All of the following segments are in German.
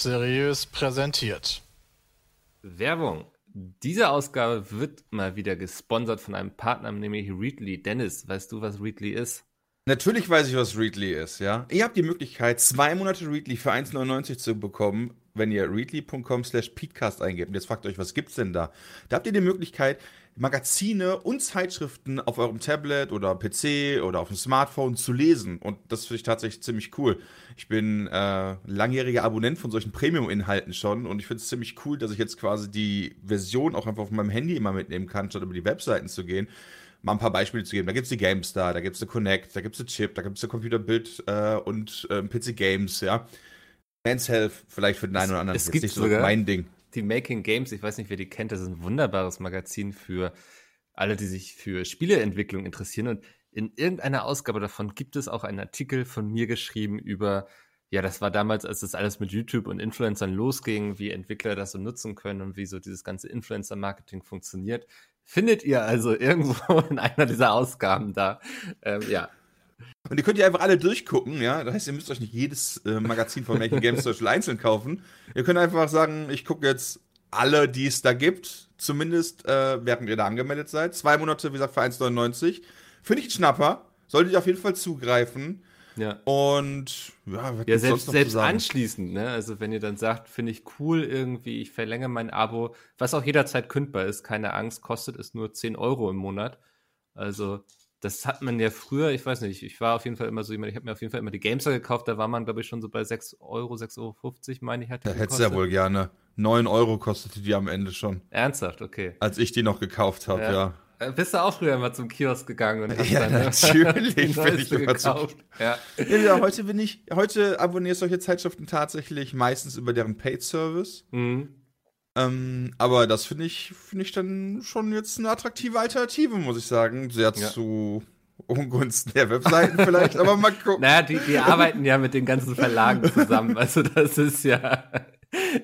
Seriös präsentiert. Werbung. Diese Ausgabe wird mal wieder gesponsert von einem Partner, nämlich Readly. Dennis, weißt du, was Readly ist? Natürlich weiß ich, was Readly ist, ja. Ihr habt die Möglichkeit, zwei Monate Readly für 1,99 zu bekommen, wenn ihr readly.com slash peatcast eingebt. Und jetzt fragt euch, was gibt's denn da? Da habt ihr die Möglichkeit, Magazine und Zeitschriften auf eurem Tablet oder PC oder auf dem Smartphone zu lesen. Und das finde ich tatsächlich ziemlich cool. Ich bin äh, langjähriger Abonnent von solchen Premium-Inhalten schon und ich finde es ziemlich cool, dass ich jetzt quasi die Version auch einfach auf meinem Handy immer mitnehmen kann, statt über die Webseiten zu gehen mal ein paar Beispiele zu geben. Da gibt es die GameStar, da gibt es die Connect, da gibt es die Chip, da gibt es die Computerbild äh, und äh, PC Games, ja. Men's Health, vielleicht für den einen oder anderen. Es gibt nicht so sogar mein Ding. Die Making Games, ich weiß nicht, wer die kennt, das ist ein wunderbares Magazin für alle, die sich für Spieleentwicklung interessieren. Und in irgendeiner Ausgabe davon gibt es auch einen Artikel von mir geschrieben über, ja, das war damals, als das alles mit YouTube und Influencern losging, wie Entwickler das so nutzen können und wie so dieses ganze Influencer-Marketing funktioniert. Findet ihr also irgendwo in einer dieser Ausgaben da. Ähm, ja. Und die könnt ihr einfach alle durchgucken, ja. Das heißt, ihr müsst euch nicht jedes äh, Magazin von Making Games Social einzeln kaufen. Ihr könnt einfach sagen, ich gucke jetzt alle, die es da gibt, zumindest äh, während ihr da angemeldet seid. Zwei Monate, wie gesagt, für 1,99. Finde ich ein Schnapper. Solltet ihr auf jeden Fall zugreifen. Ja. Und ja, ja selbst, selbst anschließend, ne? Also wenn ihr dann sagt, finde ich cool irgendwie, ich verlängere mein Abo, was auch jederzeit kündbar ist, keine Angst, kostet es nur 10 Euro im Monat. Also das hat man ja früher, ich weiß nicht, ich war auf jeden Fall immer so jemand, ich habe mir auf jeden Fall immer die Gamester gekauft, da war man, glaube ich, schon so bei 6 Euro, 6,50 Euro, meine ich, hat Da hättest du ja wohl gerne. 9 Euro kostete die am Ende schon. Ernsthaft, okay. Als ich die noch gekauft habe, ja. ja. Äh, bist du auch früher mal zum Kiosk gegangen und hast ja, dann natürlich bin ich immer gekauft. Ja. ja. heute bin ich, heute abonniere ich solche Zeitschriften tatsächlich meistens über deren Paid-Service. Mhm. Ähm, aber das finde ich, finde ich dann schon jetzt eine attraktive Alternative, muss ich sagen. Sehr ja. zu Ungunsten der Webseiten vielleicht, aber mal gucken. Naja, die, die arbeiten ja mit den ganzen Verlagen zusammen. Also das ist ja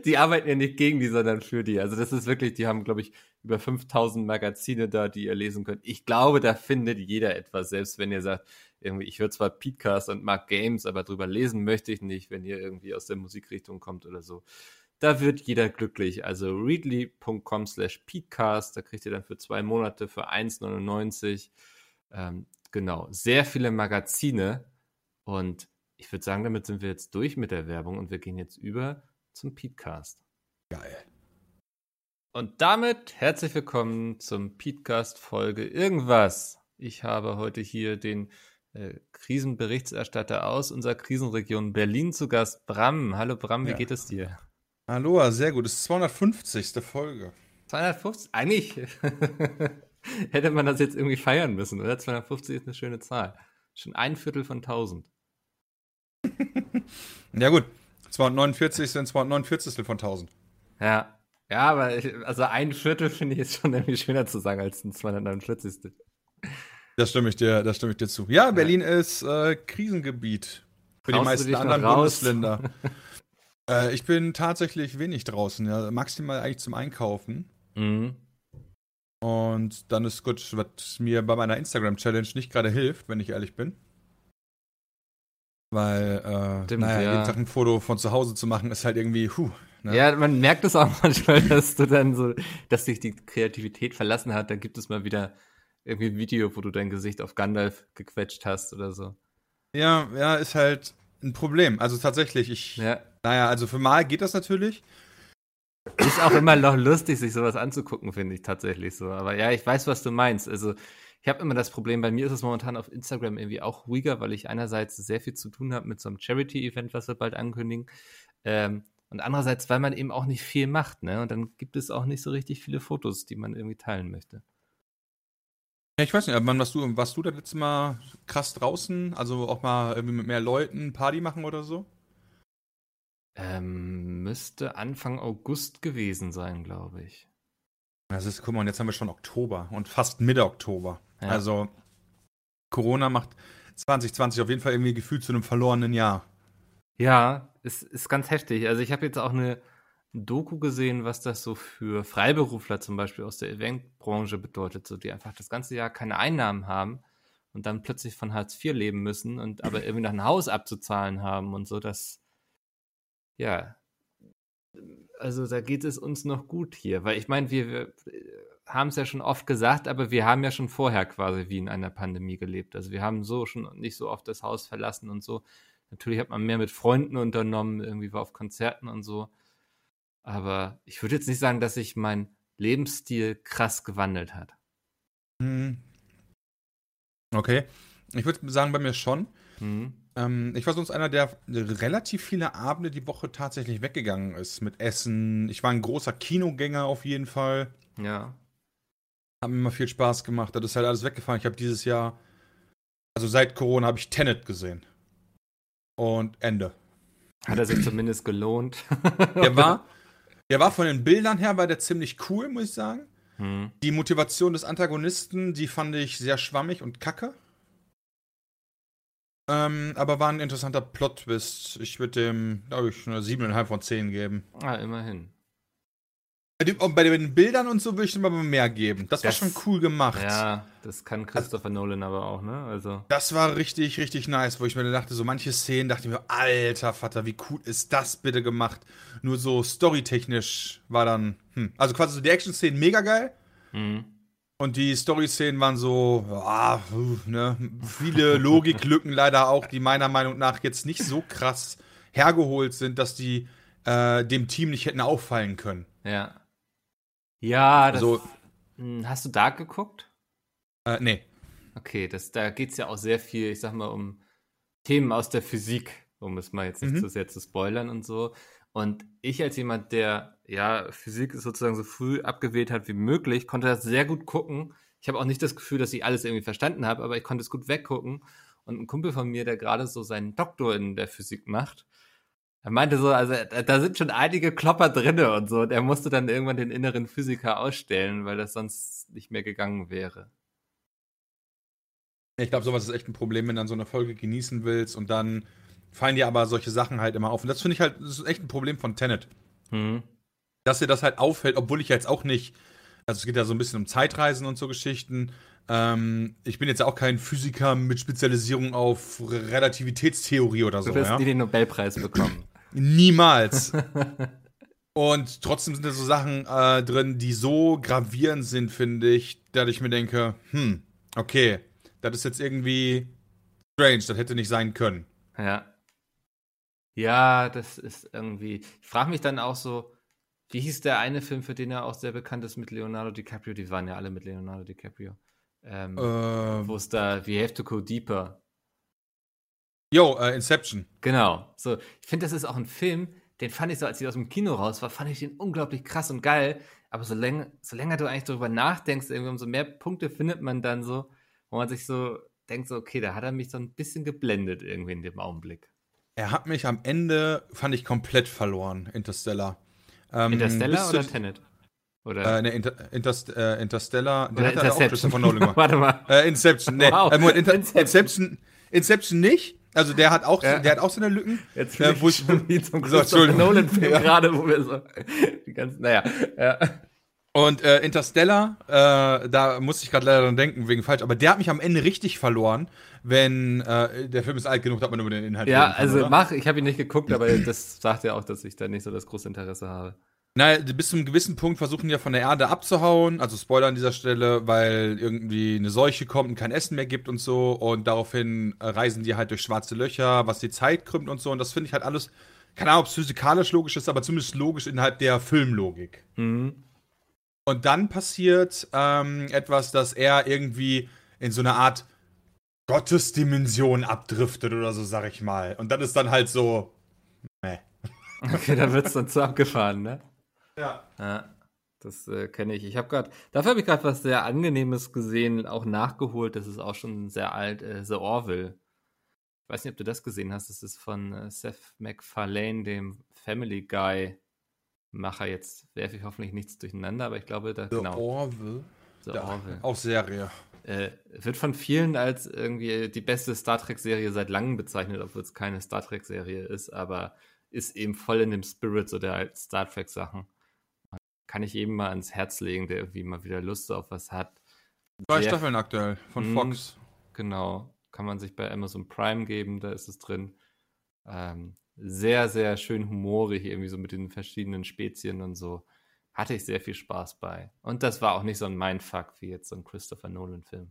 die arbeiten ja nicht gegen die, sondern für die. Also das ist wirklich, die haben, glaube ich, über 5000 Magazine da, die ihr lesen könnt. Ich glaube, da findet jeder etwas, selbst wenn ihr sagt, irgendwie, ich höre zwar Podcast und mag Games, aber drüber lesen möchte ich nicht, wenn ihr irgendwie aus der Musikrichtung kommt oder so. Da wird jeder glücklich. Also readly.com slash Peatcast, da kriegt ihr dann für zwei Monate für 1,99. Ähm, genau, sehr viele Magazine. Und ich würde sagen, damit sind wir jetzt durch mit der Werbung und wir gehen jetzt über zum Petecast. Geil. Und damit herzlich willkommen zum Petecast Folge irgendwas. Ich habe heute hier den äh, Krisenberichterstatter aus unserer Krisenregion Berlin zu Gast, Bram. Hallo Bram, wie ja. geht es dir? Hallo, sehr gut. Es ist 250. Folge. 250? Eigentlich hätte man das jetzt irgendwie feiern müssen, oder? 250 ist eine schöne Zahl. Schon ein Viertel von 1000. ja gut, 249 sind 249 von 1000. Ja. Ja, aber ich, also ein Viertel finde ich jetzt schon irgendwie schöner zu sagen als ein 249. Das stimme ich dir, das stimme ich dir zu. Ja, Berlin ja. ist äh, Krisengebiet für Traust die meisten anderen Bundesländer. äh, ich bin tatsächlich wenig draußen, ja, maximal eigentlich zum Einkaufen. Mhm. Und dann ist gut, was mir bei meiner Instagram-Challenge nicht gerade hilft, wenn ich ehrlich bin. Weil, äh, Stimmt, naja, ja. jeden Tag ein Foto von zu Hause zu machen, ist halt irgendwie, huh. Ne? Ja, man merkt es auch manchmal, dass du dann so, dass sich die Kreativität verlassen hat. Dann gibt es mal wieder irgendwie ein Video, wo du dein Gesicht auf Gandalf gequetscht hast oder so. Ja, ja, ist halt ein Problem. Also tatsächlich, ich, ja. Naja, also für mal geht das natürlich. Ist auch immer noch lustig, sich sowas anzugucken, finde ich tatsächlich so. Aber ja, ich weiß, was du meinst. Also ich habe immer das Problem, bei mir ist es momentan auf Instagram irgendwie auch ruhiger, weil ich einerseits sehr viel zu tun habe mit so einem Charity-Event, was wir bald ankündigen. Ähm, und andererseits, weil man eben auch nicht viel macht, ne? Und dann gibt es auch nicht so richtig viele Fotos, die man irgendwie teilen möchte. Ja, ich weiß nicht, wann warst du, warst du das letzte Mal krass draußen? Also auch mal irgendwie mit mehr Leuten Party machen oder so? Ähm, müsste Anfang August gewesen sein, glaube ich. Das ist, guck mal, und jetzt haben wir schon Oktober und fast Mitte Oktober. Ja. Also Corona macht 2020 auf jeden Fall irgendwie gefühlt zu einem verlorenen Jahr. Ja, ist, ist ganz heftig. Also ich habe jetzt auch eine Doku gesehen, was das so für Freiberufler zum Beispiel aus der Eventbranche bedeutet, so die einfach das ganze Jahr keine Einnahmen haben und dann plötzlich von Hartz IV leben müssen und aber irgendwie noch ein Haus abzuzahlen haben und so. Das ja, also da geht es uns noch gut hier, weil ich meine, wir, wir haben es ja schon oft gesagt, aber wir haben ja schon vorher quasi wie in einer Pandemie gelebt. Also wir haben so schon nicht so oft das Haus verlassen und so. Natürlich hat man mehr mit Freunden unternommen, irgendwie war auf Konzerten und so. Aber ich würde jetzt nicht sagen, dass sich mein Lebensstil krass gewandelt hat. Hm. Okay. Ich würde sagen, bei mir schon. Mhm. Ähm, ich war sonst einer, der relativ viele Abende die Woche tatsächlich weggegangen ist mit Essen. Ich war ein großer Kinogänger auf jeden Fall. Ja. Hat mir immer viel Spaß gemacht. Das ist halt alles weggefallen. Ich habe dieses Jahr, also seit Corona, habe ich Tenet gesehen. Und Ende. Hat er sich zumindest gelohnt? der war, der war von den Bildern her, war der ziemlich cool, muss ich sagen. Hm. Die Motivation des Antagonisten, die fand ich sehr schwammig und kacke. Ähm, aber war ein interessanter Plot-Twist. Ich würde dem, glaube ich, eine 7,5 von 10 geben. Ah, immerhin. Bei den, bei den Bildern und so würde ich dem aber mehr geben. Das, das, war schon cool gemacht. Ja, das kann Christopher also, Nolan aber auch, ne? Also. Das war richtig, richtig nice, wo ich mir dachte, so manche Szenen dachte ich mir, alter Vater, wie cool ist das bitte gemacht? Nur so storytechnisch war dann, hm. Also quasi so die Action-Szenen mega geil. Mhm. Und die Story-Szenen waren so, ah, ne, viele Logiklücken leider auch, die meiner Meinung nach jetzt nicht so krass hergeholt sind, dass die äh, dem Team nicht hätten auffallen können. Ja. Ja, das, also, hm, hast du Dark geguckt? Äh, nee. Okay, das, da geht es ja auch sehr viel, ich sag mal, um Themen aus der Physik, um es mal jetzt nicht mhm. zu sehr zu spoilern und so. Und ich als jemand, der ja Physik sozusagen so früh abgewählt hat wie möglich, konnte das sehr gut gucken. Ich habe auch nicht das Gefühl, dass ich alles irgendwie verstanden habe, aber ich konnte es gut weggucken. Und ein Kumpel von mir, der gerade so seinen Doktor in der Physik macht, er meinte so, also da sind schon einige Klopper drinne und so. Und er musste dann irgendwann den inneren Physiker ausstellen, weil das sonst nicht mehr gegangen wäre. Ich glaube, sowas ist echt ein Problem, wenn du dann so eine Folge genießen willst und dann fallen dir aber solche Sachen halt immer auf. Und das finde ich halt, das ist echt ein Problem von Tenet. Mhm. Dass dir das halt auffällt, obwohl ich jetzt auch nicht, also es geht ja so ein bisschen um Zeitreisen und so Geschichten. Ähm, ich bin jetzt auch kein Physiker mit Spezialisierung auf Relativitätstheorie oder so. Du wirst ja? nie den Nobelpreis bekommen. Niemals. und trotzdem sind da so Sachen äh, drin, die so gravierend sind, finde ich, dass ich mir denke, hm, okay, das ist jetzt irgendwie strange, das hätte nicht sein können. Ja. Ja, das ist irgendwie. Ich frage mich dann auch so, wie hieß der eine Film, für den er auch sehr bekannt ist mit Leonardo DiCaprio? Die waren ja alle mit Leonardo DiCaprio. Ähm, ähm, wo es da, We Have to Go Deeper. Yo, uh, Inception. Genau. So, ich finde, das ist auch ein Film, den fand ich so, als ich aus dem Kino raus war, fand ich den unglaublich krass und geil. Aber so länger, so länger du eigentlich darüber nachdenkst, irgendwie umso mehr Punkte findet man dann so, wo man sich so denkt, so, okay, da hat er mich so ein bisschen geblendet irgendwie in dem Augenblick. Er hat mich am Ende, fand ich, komplett verloren, Interstellar. Ähm, Interstellar oder Tenet? Oder? Äh, ne, Inter, Interst, äh, Interstellar. Den hat auch Christopher Nolan gemacht. Warte mal. Äh, Inception, ne. Wow. Äh, Inter Inception. Inception nicht. Also der hat auch, ja. der hat auch seine Lücken. Jetzt äh, wo ich schon wie zum Christopher Nolan-Film ja. gerade, wo wir so die ganzen, naja. Ja. Und äh, Interstellar, äh, da musste ich gerade leider dran denken, wegen falsch, aber der hat mich am Ende richtig verloren, wenn äh, der Film ist alt genug, dass man über den Inhalt Ja, kann, also oder? mach, ich habe ihn nicht geguckt, aber das sagt ja auch, dass ich da nicht so das große Interesse habe. Naja, bis zu einem gewissen Punkt versuchen die ja von der Erde abzuhauen, also Spoiler an dieser Stelle, weil irgendwie eine Seuche kommt und kein Essen mehr gibt und so und daraufhin reisen die halt durch schwarze Löcher, was die Zeit krümmt und so und das finde ich halt alles, keine Ahnung, ob es physikalisch logisch ist, aber zumindest logisch innerhalb der Filmlogik. Mhm. Und dann passiert ähm, etwas, dass er irgendwie in so eine Art Gottesdimension abdriftet oder so, sag ich mal. Und dann ist dann halt so. Meh. Okay, dann wird's dann zu abgefahren, ne? Ja. Ja, das äh, kenne ich. Ich habe gerade, dafür habe ich gerade was sehr Angenehmes gesehen, auch nachgeholt. Das ist auch schon sehr alt. Äh, The Orville. Ich weiß nicht, ob du das gesehen hast. Das ist von äh, Seth MacFarlane, dem Family Guy Macher. Jetzt werfe ich hoffentlich nichts durcheinander, aber ich glaube, da The genau. Orville. The ja, Orville. Auch Serie. Äh, wird von vielen als irgendwie die beste Star Trek-Serie seit langem bezeichnet, obwohl es keine Star Trek-Serie ist, aber ist eben voll in dem Spirit so der Star Trek-Sachen. Kann ich eben mal ans Herz legen, der irgendwie mal wieder Lust auf was hat. Zwei Sehr Staffeln aktuell von mh, Fox. Genau. Kann man sich bei Amazon Prime geben, da ist es drin. Ähm, sehr, sehr schön humorig, irgendwie so mit den verschiedenen Spezien und so. Hatte ich sehr viel Spaß bei. Und das war auch nicht so ein Mindfuck wie jetzt so ein Christopher Nolan-Film.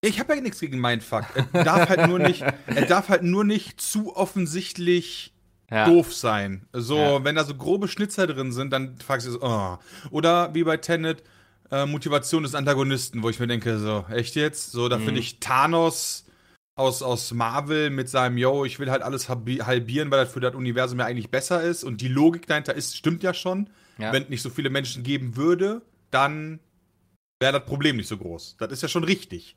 Ich habe ja nichts gegen Mindfuck. Er darf halt nur nicht, er darf halt nur nicht zu offensichtlich ja. doof sein. So, ja. wenn da so grobe Schnitzer drin sind, dann fragst du so, oh. Oder wie bei Tenet, äh, Motivation des Antagonisten, wo ich mir denke, so, echt jetzt? So, da mhm. finde ich Thanos aus, aus Marvel mit seinem, yo, ich will halt alles halbieren, weil das für das Universum ja eigentlich besser ist. Und die Logik dahinter ist, stimmt ja schon. Ja. Wenn es nicht so viele Menschen geben würde, dann wäre das Problem nicht so groß. Das ist ja schon richtig.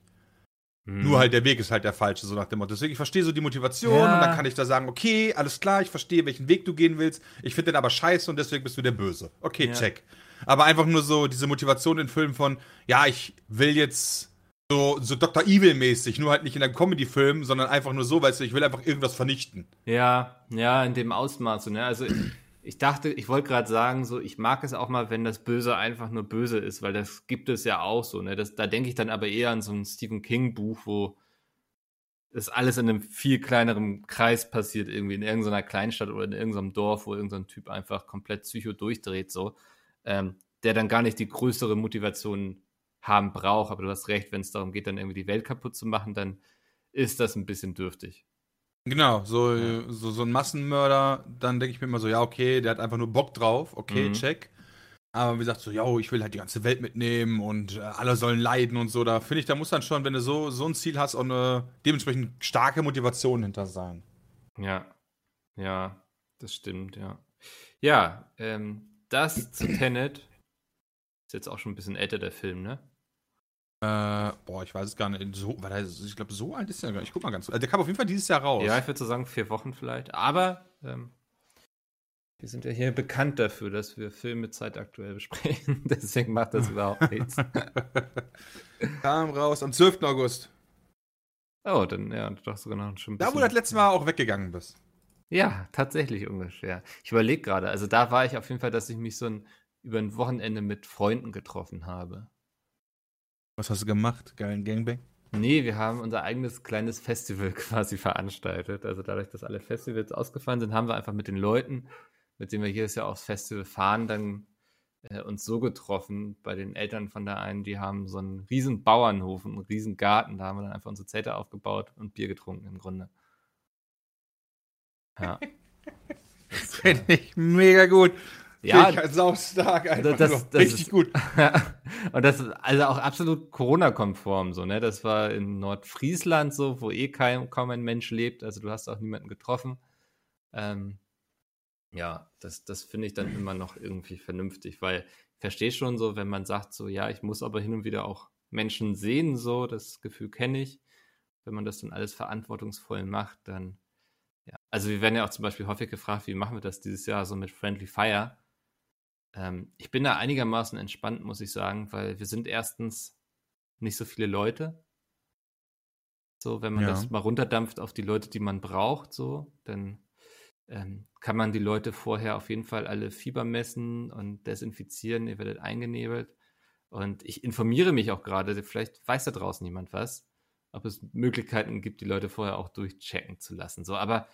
Mhm. Nur halt der Weg ist halt der falsche, so nach dem Motto. Deswegen, ich verstehe so die Motivation ja. und dann kann ich da sagen, okay, alles klar, ich verstehe, welchen Weg du gehen willst. Ich finde den aber scheiße und deswegen bist du der Böse. Okay, ja. check. Aber einfach nur so diese Motivation in Filmen von, ja, ich will jetzt so, so Dr. Evil-mäßig, nur halt nicht in einem Comedy-Film, sondern einfach nur so, weißt du, ich will einfach irgendwas vernichten. Ja, ja, in dem Ausmaß, ne? Also ich dachte, ich wollte gerade sagen, so, ich mag es auch mal, wenn das Böse einfach nur böse ist, weil das gibt es ja auch so, ne? Das, da denke ich dann aber eher an so ein Stephen King-Buch, wo das alles in einem viel kleineren Kreis passiert, irgendwie in irgendeiner Kleinstadt oder in irgendeinem Dorf, wo irgendein Typ einfach komplett psycho durchdreht, so, ähm, der dann gar nicht die größere Motivation haben braucht. Aber du hast recht, wenn es darum geht, dann irgendwie die Welt kaputt zu machen, dann ist das ein bisschen dürftig. Genau, so, ja. so, so ein Massenmörder, dann denke ich mir immer so, ja, okay, der hat einfach nur Bock drauf, okay, mhm. check. Aber wie gesagt, so, ja, ich will halt die ganze Welt mitnehmen und äh, alle sollen leiden und so. Da finde ich, da muss dann schon, wenn du so, so ein Ziel hast, auch eine dementsprechend starke Motivation hinter sein. Ja, ja, das stimmt, ja. Ja, ähm, das zu Tenet ist jetzt auch schon ein bisschen älter, der Film, ne? Äh, boah, ich weiß es gar nicht. So, weil er, ich glaube, so alt ist er gar nicht. Ich guck mal ganz. Also der kam auf jeden Fall dieses Jahr raus. Ja, ich würde so sagen, vier Wochen vielleicht. Aber ähm, wir sind ja hier bekannt dafür, dass wir Filme zeitaktuell besprechen. Deswegen macht das überhaupt nichts. kam raus am 12. August. Oh, dann ja, doch sogar noch schon ein bisschen. Da, wo du das letzte Mal auch weggegangen bist. Ja, tatsächlich ungefähr. Ich überlege gerade. Also da war ich auf jeden Fall, dass ich mich so ein, über ein Wochenende mit Freunden getroffen habe. Was hast du gemacht? Geilen Gangbang? Nee, wir haben unser eigenes kleines Festival quasi veranstaltet. Also dadurch, dass alle Festivals ausgefallen sind, haben wir einfach mit den Leuten, mit denen wir jedes Jahr aufs Festival fahren, dann äh, uns so getroffen. Bei den Eltern von der einen, die haben so einen riesen Bauernhof, einen riesen Garten. Da haben wir dann einfach unsere Zelte aufgebaut und Bier getrunken im Grunde. Ja. Finde ich mega gut. Ja, saustark, einfach das, das richtig ist, gut. und das ist also auch absolut Corona-konform so, ne? Das war in Nordfriesland so, wo eh kein, kaum ein Mensch lebt. Also du hast auch niemanden getroffen. Ähm, ja, das, das finde ich dann immer noch irgendwie vernünftig, weil ich verstehe schon so, wenn man sagt so, ja, ich muss aber hin und wieder auch Menschen sehen, so, das Gefühl kenne ich. Wenn man das dann alles verantwortungsvoll macht, dann ja. Also wir werden ja auch zum Beispiel häufig gefragt, wie machen wir das dieses Jahr so mit Friendly Fire? Ähm, ich bin da einigermaßen entspannt, muss ich sagen, weil wir sind erstens nicht so viele Leute. So, wenn man ja. das mal runterdampft auf die Leute, die man braucht, so, dann ähm, kann man die Leute vorher auf jeden Fall alle Fieber messen und desinfizieren, ihr werdet eingenebelt. Und ich informiere mich auch gerade, vielleicht weiß da draußen jemand was, ob es Möglichkeiten gibt, die Leute vorher auch durchchecken zu lassen. So, aber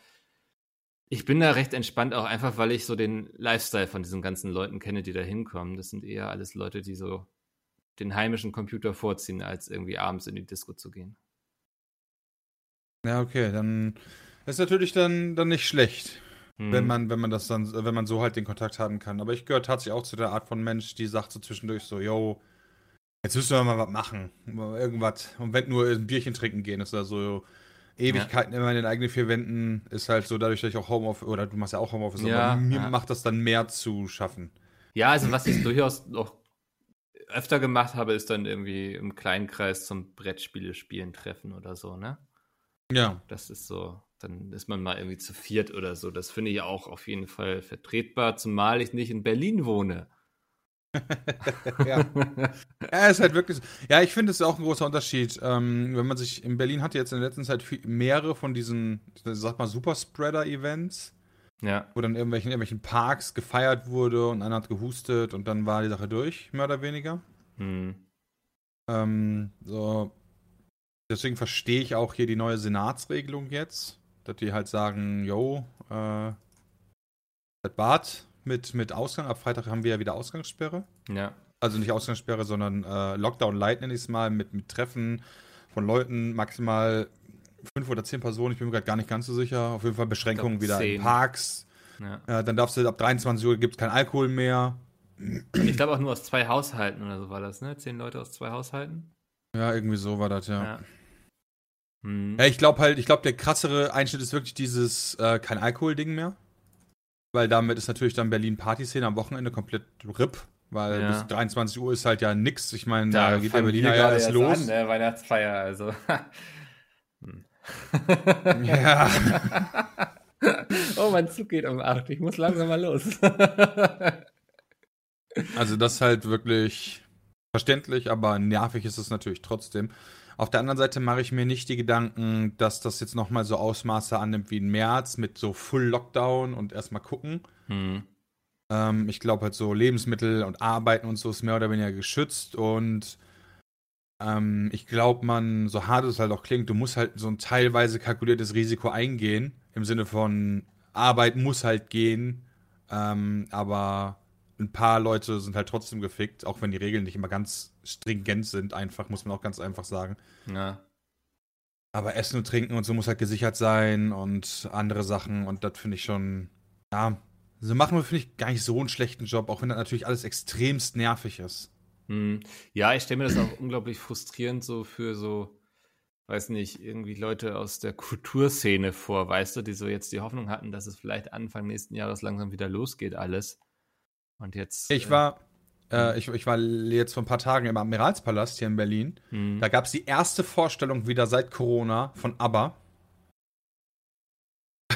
ich bin da recht entspannt, auch einfach, weil ich so den Lifestyle von diesen ganzen Leuten kenne, die da hinkommen. Das sind eher alles Leute, die so den heimischen Computer vorziehen, als irgendwie abends in die Disco zu gehen. Ja, okay, dann ist natürlich dann, dann nicht schlecht, hm. wenn man, wenn man das dann, wenn man so halt den Kontakt haben kann. Aber ich gehöre tatsächlich auch zu der Art von Mensch, die sagt so zwischendurch so, yo, jetzt müssen wir mal was machen. Irgendwas. Und wenn nur ein Bierchen trinken gehen, ist da so, Ewigkeiten ja. immer in den eigenen vier Wänden ist halt so, dadurch, dass ich auch Homeoffice, oder du machst ja auch Homeoffice, ja, aber mir ja. macht das dann mehr zu schaffen. Ja, also was ich durchaus noch öfter gemacht habe, ist dann irgendwie im kleinen Kreis zum Brettspiele spielen treffen oder so, ne? Ja. Das ist so, dann ist man mal irgendwie zu viert oder so. Das finde ich auch auf jeden Fall vertretbar, zumal ich nicht in Berlin wohne. Ja. ja, ist halt wirklich. Ja, ich finde, es ist auch ein großer Unterschied. Ähm, wenn man sich in Berlin hatte jetzt in der letzten Zeit viel, mehrere von diesen, sag mal, Superspreader-Events. Ja. Wo dann irgendwelchen, irgendwelchen Parks gefeiert wurde und einer hat gehustet und dann war die Sache durch, mehr oder weniger. Hm. Ähm, so. Deswegen verstehe ich auch hier die neue Senatsregelung jetzt, dass die halt sagen, yo, äh, das Bad mit, mit Ausgang. Ab Freitag haben wir ja wieder Ausgangssperre. Ja. Also nicht Ausgangssperre, sondern äh, Lockdown Light nenne ich es mal, mit, mit Treffen von Leuten, maximal fünf oder zehn Personen, ich bin mir gerade gar nicht ganz so sicher. Auf jeden Fall Beschränkungen wieder in zehn. Parks. ja. Äh, dann darfst du ab 23 Uhr gibt es kein Alkohol mehr. Ich glaube auch nur aus zwei Haushalten oder so war das, ne? Zehn Leute aus zwei Haushalten. Ja, irgendwie so war das, ja. Ja. Hm. Ja, ich glaube halt, ich glaube, der krassere Einschnitt ist wirklich dieses äh, kein Alkohol-Ding mehr. Weil damit ist natürlich dann Berlin Partyszene am Wochenende komplett RIP. Weil Ja. bis 23 Uhr ist halt ja nix. Ich meine, da, Da geht der Berliner ja erst los. An, ne? Weihnachtsfeier, also. Hm. Ja. oh, mein Zug geht um 8. Ich muss langsam mal los. Also das ist halt wirklich verständlich, aber nervig ist es natürlich trotzdem. Auf der anderen Seite mache ich mir nicht die Gedanken, dass das jetzt nochmal so Ausmaße annimmt wie im März mit so Full Lockdown und erstmal gucken. hm. Ähm, ich glaube halt so Lebensmittel und Arbeiten und so ist mehr oder weniger geschützt und ähm, ich glaube, man, so hart es halt auch klingt, du musst halt so ein teilweise kalkuliertes Risiko eingehen, im Sinne von Arbeit muss halt gehen, ähm, aber ein paar Leute sind halt trotzdem gefickt, auch wenn die Regeln nicht immer ganz stringent sind, einfach, muss man auch ganz einfach sagen. Ja. Aber Essen und Trinken und so muss halt gesichert sein und andere Sachen und das finde ich schon, ja, so machen wir, finde ich, gar nicht so einen schlechten Job, auch wenn das natürlich alles extremst nervig ist. Hm. Ja, ich stelle mir das auch unglaublich frustrierend so für so, weiß nicht, irgendwie Leute aus der Kulturszene vor, weißt du, die so jetzt die Hoffnung hatten, dass es vielleicht Anfang nächsten Jahres langsam wieder losgeht, alles. Und jetzt. Ich äh, war, äh, ich, ich war jetzt vor ein paar Tagen im Admiralspalast hier in Berlin. hm. Da gab es die erste Vorstellung wieder seit Corona von ABBA.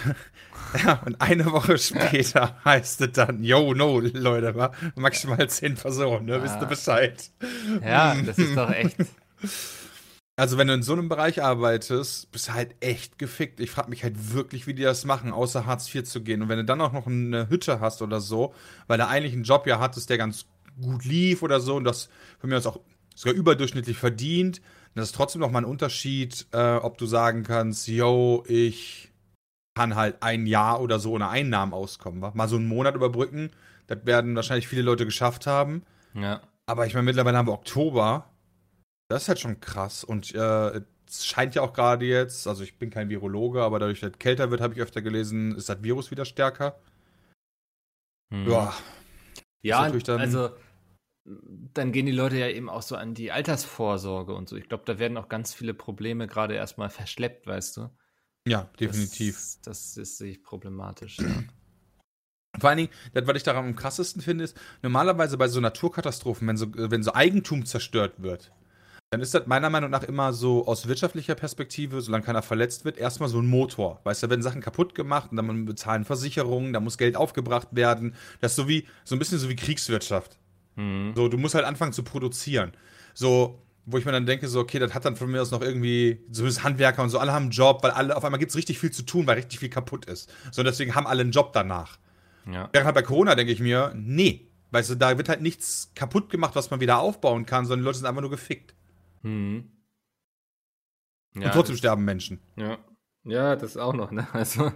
ja, und eine Woche später heißt es dann, yo, no, Leute, wa? maximal zehn Personen, ne? Wisst ihr Ah. Bescheid? Ja, das ist doch echt. Also, wenn du in so einem Bereich arbeitest, bist du halt echt gefickt. Ich frage mich halt wirklich, wie die das machen, außer Hartz IV zu gehen. Und wenn du dann auch noch eine Hütte hast oder so, weil du eigentlich einen Job ja hattest, der ganz gut lief oder so und das von mir aus auch sogar überdurchschnittlich verdient, dann ist trotzdem noch mal ein Unterschied, äh, ob du sagen kannst, yo, ich kann halt ein Jahr oder so ohne Einnahmen auskommen. Wa? Mal so einen Monat überbrücken, das werden wahrscheinlich viele Leute geschafft haben. Ja. Aber ich meine, mittlerweile haben wir Oktober. Das ist halt schon krass. Und äh, es scheint ja auch gerade jetzt, also ich bin kein Virologe, aber dadurch, dass es kälter wird, habe ich öfter gelesen, ist das Virus wieder stärker. Hm. Ja, Ja, dann- also dann gehen die Leute ja eben auch so an die Altersvorsorge und so. Ich glaube, da werden auch ganz viele Probleme gerade erstmal verschleppt, weißt du? ja, definitiv. Das, das ist sehe ich problematisch. Ja. Vor allen Dingen, das, was ich daran am krassesten finde, ist, normalerweise bei so Naturkatastrophen, wenn so, wenn so Eigentum zerstört wird, dann ist das meiner Meinung nach immer so aus wirtschaftlicher Perspektive, solange keiner verletzt wird, erstmal so ein Motor. Weißt du, da werden Sachen kaputt gemacht und dann bezahlen Versicherungen, da muss Geld aufgebracht werden. Das ist so wie, so ein bisschen so wie Kriegswirtschaft. Hm. So, du musst halt anfangen zu produzieren. So, wo ich mir dann denke, so, okay, das hat dann von mir aus noch irgendwie, zumindest Handwerker und so, alle haben einen Job, weil alle, auf einmal gibt es richtig viel zu tun, weil richtig viel kaputt ist. So, deswegen haben alle einen Job danach. Ja. Während halt bei Corona denke ich mir, nee. Weißt du, da wird halt nichts kaputt gemacht, was man wieder aufbauen kann, sondern die Leute sind einfach nur gefickt. Hm. Und Ja, trotzdem das- sterben Menschen. Ja. Ja, das auch noch, ne? Also,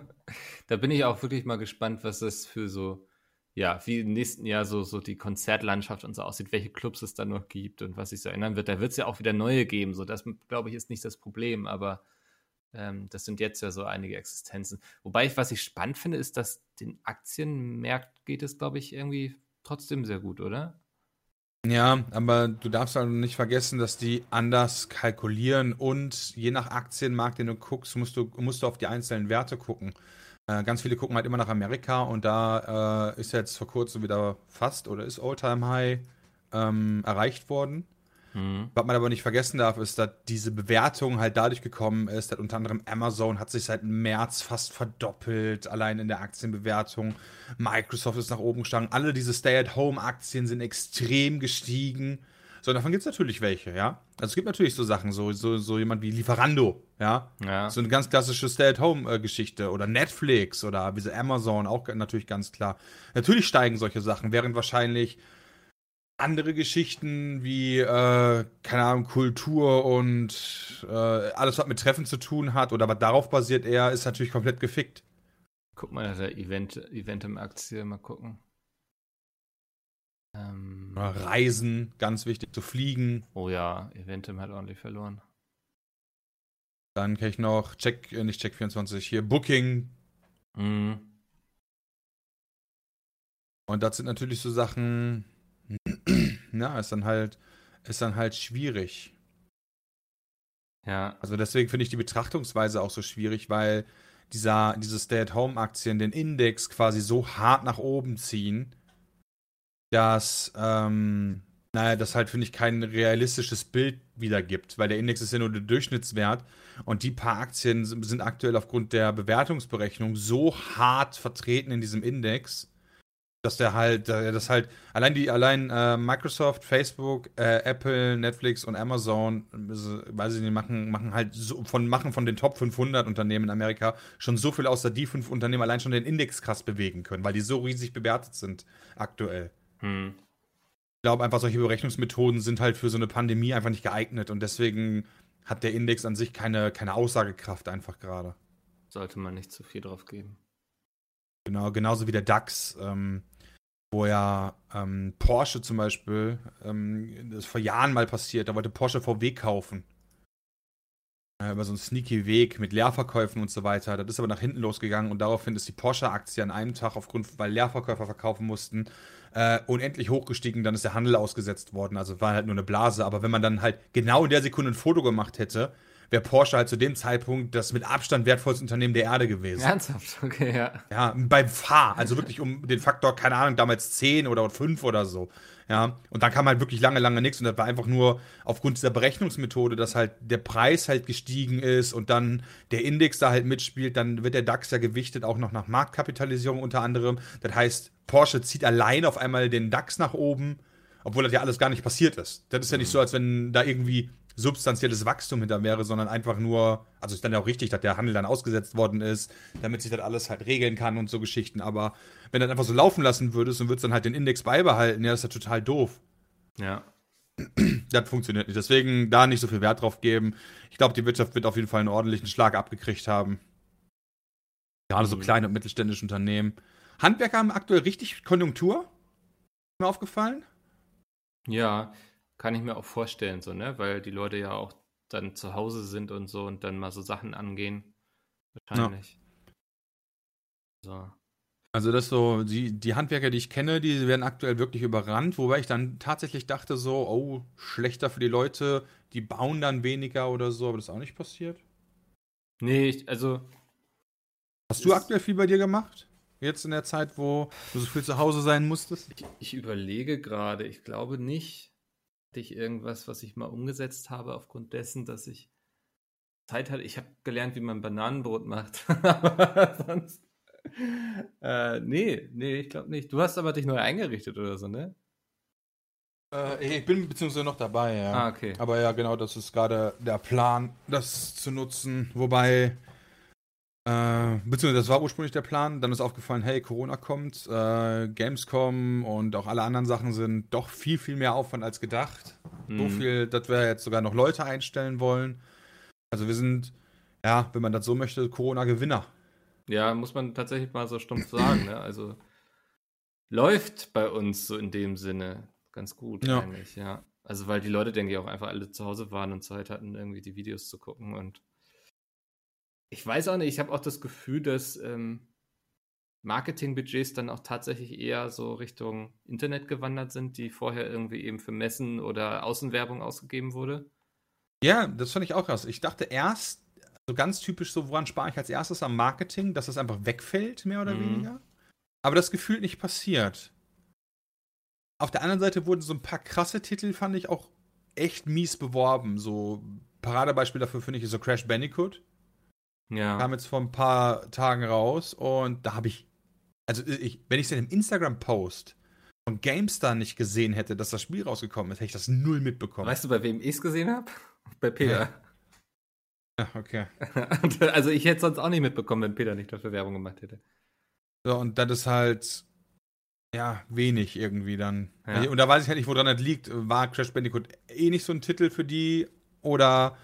da bin ich auch wirklich mal gespannt, was das für so, ja, wie im nächsten Jahr so, so die Konzertlandschaft und so aussieht, welche Clubs es dann noch gibt und was sich so ändern wird. Da wird es ja auch wieder neue geben. So, das, glaube ich, ist nicht das Problem, aber ähm, das sind jetzt ja so einige Existenzen. Wobei ich, was ich spannend finde, ist, dass den Aktienmärkten geht es, glaube ich, irgendwie trotzdem sehr gut, oder? Ja, aber du darfst halt nicht vergessen, dass die anders kalkulieren und je nach Aktienmarkt, den du guckst, musst du, musst du auf die einzelnen Werte gucken. Äh, ganz viele gucken halt immer nach Amerika und da äh, ist jetzt vor kurzem wieder fast oder ist All-Time High ähm, erreicht worden. Hm. Was man aber nicht vergessen darf, ist, dass diese Bewertung halt dadurch gekommen ist, dass unter anderem Amazon hat sich seit März fast verdoppelt, allein in der Aktienbewertung. Microsoft ist nach oben gestiegen. Alle diese Stay-at-Home-Aktien sind extrem gestiegen. So, davon gibt es natürlich welche, ja. Also es gibt natürlich so Sachen, so, so, so jemand wie Lieferando, ja. Ja. So eine ganz klassische Stay-at-Home-Geschichte oder Netflix oder wie sie Amazon auch natürlich ganz klar. Natürlich steigen solche Sachen, während wahrscheinlich andere Geschichten wie, äh, keine Ahnung, Kultur und äh, alles, was mit Treffen zu tun hat oder was darauf basiert eher, ist natürlich komplett gefickt. Guck mal nach der Event, Eventum-Aktie, mal gucken. Ähm, Reisen, ganz wichtig, zu fliegen. Oh ja, Eventum hat ordentlich verloren. Dann kenne ich noch Check, äh, nicht Check24, hier Booking. Mhm. Und das sind natürlich so Sachen, ja, ist dann halt, ist dann halt schwierig. Ja. Also deswegen finde ich die Betrachtungsweise auch so schwierig, weil dieser, diese Stay-at-Home-Aktien den Index quasi so hart nach oben ziehen, dass, ähm, naja, das halt, finde ich, kein realistisches Bild wiedergibt, weil der Index ist ja nur der Durchschnittswert und die paar Aktien sind aktuell aufgrund der Bewertungsberechnung so hart vertreten in diesem Index, dass der halt, das halt, allein die, allein äh, Microsoft, Facebook, äh, Apple, Netflix und Amazon, äh, weiß ich nicht, machen, machen halt so, von, machen von den Top 500 Unternehmen in Amerika schon so viel aus, dass die fünf Unternehmen allein schon den Index krass bewegen können, weil die so riesig bewertet sind aktuell. Hm. Ich glaube einfach, solche Berechnungsmethoden sind halt für so eine Pandemie einfach nicht geeignet und deswegen hat der Index an sich keine, keine Aussagekraft einfach gerade. Sollte man nicht zu viel drauf geben. Genau, genauso wie der DAX. Ähm, wo ja ähm, Porsche zum Beispiel, ähm, das ist vor Jahren mal passiert, da wollte Porsche VW kaufen. Äh, über so einen sneaky Weg mit Leerverkäufen und so weiter. Das ist aber nach hinten losgegangen und daraufhin ist die Porsche-Aktie an einem Tag aufgrund, weil Leerverkäufer verkaufen mussten, äh, unendlich hochgestiegen. Dann ist der Handel ausgesetzt worden. Also war halt nur eine Blase. Aber wenn man dann halt genau in der Sekunde ein Foto gemacht hätte, wäre Porsche halt zu dem Zeitpunkt das mit Abstand wertvollste Unternehmen der Erde gewesen. Ernsthaft, okay, ja. Ja, beim Fahr, also wirklich um den Faktor, keine Ahnung, damals 10 oder 5 oder so. Ja, und dann kam halt wirklich lange, lange nichts und das war einfach nur aufgrund dieser Berechnungsmethode, dass halt der Preis halt gestiegen ist und dann der Index da halt mitspielt, dann wird der DAX ja gewichtet auch noch nach Marktkapitalisierung unter anderem. Das heißt, Porsche zieht allein auf einmal den DAX nach oben, obwohl das ja alles gar nicht passiert ist. Das ist ja nicht so, als wenn da irgendwie substanzielles Wachstum hinter wäre, sondern einfach nur, also ist dann ja auch richtig, dass der Handel dann ausgesetzt worden ist, damit sich das alles halt regeln kann und so Geschichten. Aber wenn du das einfach so laufen lassen würdest und würdest dann halt den Index beibehalten, ja, das ist ja total doof. Ja. Das funktioniert nicht. Deswegen da nicht so viel Wert drauf geben. Ich glaube, die Wirtschaft wird auf jeden Fall einen ordentlichen Schlag abgekriegt haben. Gerade so mhm. kleine und mittelständische Unternehmen. Handwerker haben aktuell richtig Konjunktur. Ist mir aufgefallen? Ja, kann ich mir auch vorstellen, so, ne? Weil die Leute ja auch dann zu Hause sind und so und dann mal so Sachen angehen. Wahrscheinlich. Ja. So. Also das so, die, die Handwerker, die ich kenne, die werden aktuell wirklich überrannt, wobei ich dann tatsächlich dachte so, oh, schlechter für die Leute, die bauen dann weniger oder so, aber das ist auch nicht passiert. Nee, ich, also. Hast du aktuell viel bei dir gemacht? Jetzt in der Zeit, wo du so viel zu Hause sein musstest? Ich, ich überlege gerade, ich glaube nicht ich irgendwas, was ich mal umgesetzt habe, aufgrund dessen, dass ich Zeit hatte. Ich habe gelernt, wie man Bananenbrot macht. aber sonst. Äh, nee, nee, ich glaube nicht. Du hast aber dich neu eingerichtet oder so, ne? Äh, ich bin beziehungsweise noch dabei, ja. Ah, okay. Aber ja, genau, das ist gerade der Plan, das zu nutzen. Wobei äh, beziehungsweise das war ursprünglich der Plan. Dann ist aufgefallen, hey, Corona kommt, äh, Gamescom und auch alle anderen Sachen sind doch viel, viel mehr Aufwand als gedacht. Mhm. So viel, dass wir jetzt sogar noch Leute einstellen wollen. Also wir sind, ja, wenn man das so möchte, Corona-Gewinner. Ja, muss man tatsächlich mal so stumpf sagen. Ne? Also läuft bei uns so in dem Sinne ganz gut ja. eigentlich, ja. Also weil die Leute, denke ich, auch einfach alle zu Hause waren und Zeit hatten, irgendwie die Videos zu gucken und ich weiß auch nicht, ich habe auch das Gefühl, dass ähm, Marketingbudgets dann auch tatsächlich eher so Richtung Internet gewandert sind, die vorher irgendwie eben für Messen oder Außenwerbung ausgegeben wurde. Ja, das fand ich auch krass. Ich dachte erst, so ganz typisch so, woran spare ich als erstes am Marketing, dass das einfach wegfällt, mehr oder mhm. weniger. Aber das Gefühl nicht passiert. Auf der anderen Seite wurden so ein paar krasse Titel, fand ich, auch echt mies beworben. So Paradebeispiel dafür finde ich so Crash Bandicoot. Ja. Kam jetzt vor ein paar Tagen raus und da habe ich, also ich, wenn ich es in einem Instagram-Post von GameStar nicht gesehen hätte, dass das Spiel rausgekommen ist, hätte ich das null mitbekommen. Weißt du, bei wem ich es gesehen habe? Bei Peter. Ja, okay. also ich hätte es sonst auch nicht mitbekommen, wenn Peter nicht dafür Werbung gemacht hätte. So, und das ist halt, ja, wenig irgendwie dann. Ja. Und da weiß ich halt nicht, woran das liegt. War Crash Bandicoot eh nicht so ein Titel für die oder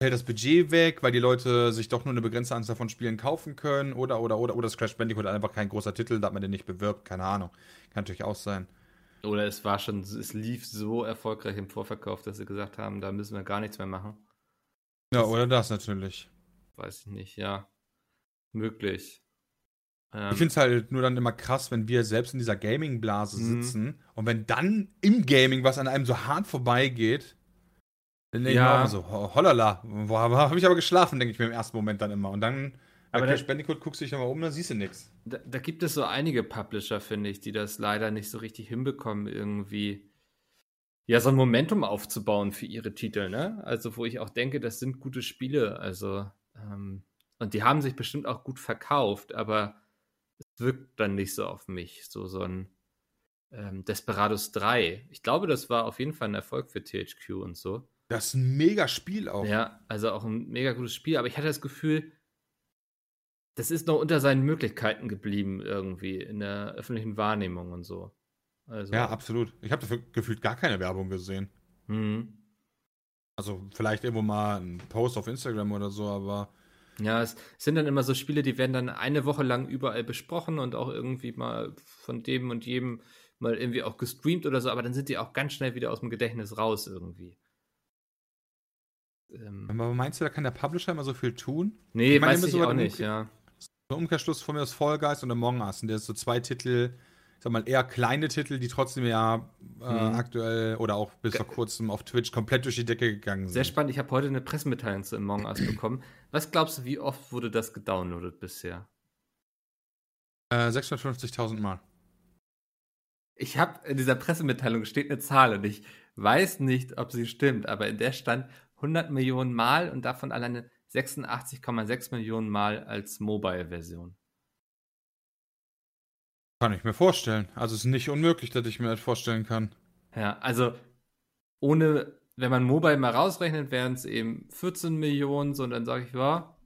fällt das Budget weg, weil die Leute sich doch nur eine begrenzte Anzahl von Spielen kaufen können oder oder oder oder das Crash Bandicoot einfach kein großer Titel, da man den nicht bewirbt, keine Ahnung. Kann natürlich auch sein. Oder es war schon, es lief so erfolgreich im Vorverkauf, dass sie gesagt haben, da müssen wir gar nichts mehr machen. Ja, oder das natürlich. Weiß ich nicht, ja. Möglich. Ähm, Ich finde es halt nur dann immer krass, wenn wir selbst in dieser Gaming-Blase Mhm. sitzen und wenn dann im Gaming was an einem so hart vorbeigeht, dann denke ich mir Ja. immer so, ho- hollala, wo habe ich aber geschlafen, denke ich mir im ersten Moment dann immer. Und dann bei Aber da- Bandicoot guckst du dich nochmal um, dann siehst du nichts. Da, da gibt es so einige Publisher, finde ich, die das leider nicht so richtig hinbekommen, irgendwie ja so ein Momentum aufzubauen für ihre Titel, ne? Also wo ich auch denke, das sind gute Spiele, also ähm, und die haben sich bestimmt auch gut verkauft, aber es wirkt dann nicht so auf mich, so so ein ähm, Desperados 3. Ich glaube, das war auf jeden Fall ein Erfolg für THQ und so. Das ist ein mega Spiel auch. Ja, also auch ein mega gutes Spiel, aber ich hatte das Gefühl, das ist noch unter seinen Möglichkeiten geblieben irgendwie in der öffentlichen Wahrnehmung und so. Also, Ja, absolut. Ich habe dafür gefühlt gar keine Werbung gesehen. mhm. Also vielleicht irgendwo mal ein Post auf Instagram oder so, aber Ja, es sind dann immer so Spiele, die werden dann eine Woche lang überall besprochen und auch irgendwie mal von dem und jedem mal irgendwie auch gestreamt oder so, aber dann sind die auch ganz schnell wieder aus dem Gedächtnis raus irgendwie. Ähm, aber meinst du, da kann der Publisher immer so viel tun? nee, Ich meine, weiß ich so auch im nicht, ja. Im Umkehrschluss von mir das Fall Guys und Among Us. Und der ist so zwei Titel, ich sag mal, eher kleine Titel, die trotzdem ja äh, Mhm. aktuell oder auch bis vor kurzem auf Twitch komplett durch die Decke gegangen sind. Sehr spannend, ich habe heute eine Pressemitteilung zu Among Us bekommen. Was glaubst du, wie oft wurde das gedownloadet bisher? Äh, 650.000 Mal. Ich habe in dieser Pressemitteilung steht eine Zahl und ich weiß nicht, ob sie stimmt, aber in der stand 100 Millionen Mal und davon alleine 86,6 Millionen Mal als Mobile-Version. Kann ich mir vorstellen. Also es ist nicht unmöglich, dass ich mir das vorstellen kann. Ja, also ohne, wenn man Mobile mal rausrechnet, wären es eben 14 Millionen, so und dann sage ich, ja,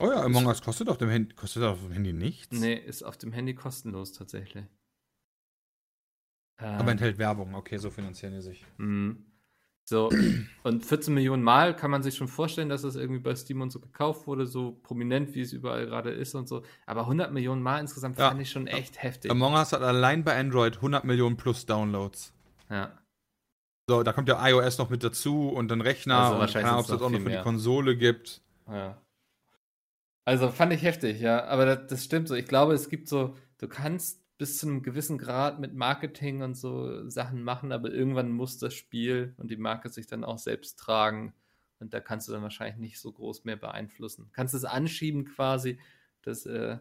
Oh ja, Among Us kostet auf dem Handy, kostet auf dem Handy nichts. nee, ist auf dem Handy kostenlos tatsächlich. Aber Ähm, enthält Werbung. Okay, so finanzieren die sich. Mhm. So, und 14 Millionen Mal kann man sich schon vorstellen, dass das irgendwie bei Steam und so gekauft wurde, so prominent, wie es überall gerade ist und so. Aber 100 Millionen Mal insgesamt Ja. fand ich schon echt heftig. Among Us hat allein bei Android 100 Millionen plus Downloads. Ja. So, da kommt ja iOS noch mit dazu und dann Rechner Also und wahrscheinlich keine Ahnung, ob es das auch noch für die mehr. Konsole gibt. ja. Also fand ich heftig, ja. Aber das, das stimmt so. Ich glaube, es gibt so, du kannst bis zu einem gewissen Grad mit Marketing und so Sachen machen, aber irgendwann muss das Spiel und die Marke sich dann auch selbst tragen. Und da kannst du dann wahrscheinlich nicht so groß mehr beeinflussen. Kannst es anschieben quasi, dass äh,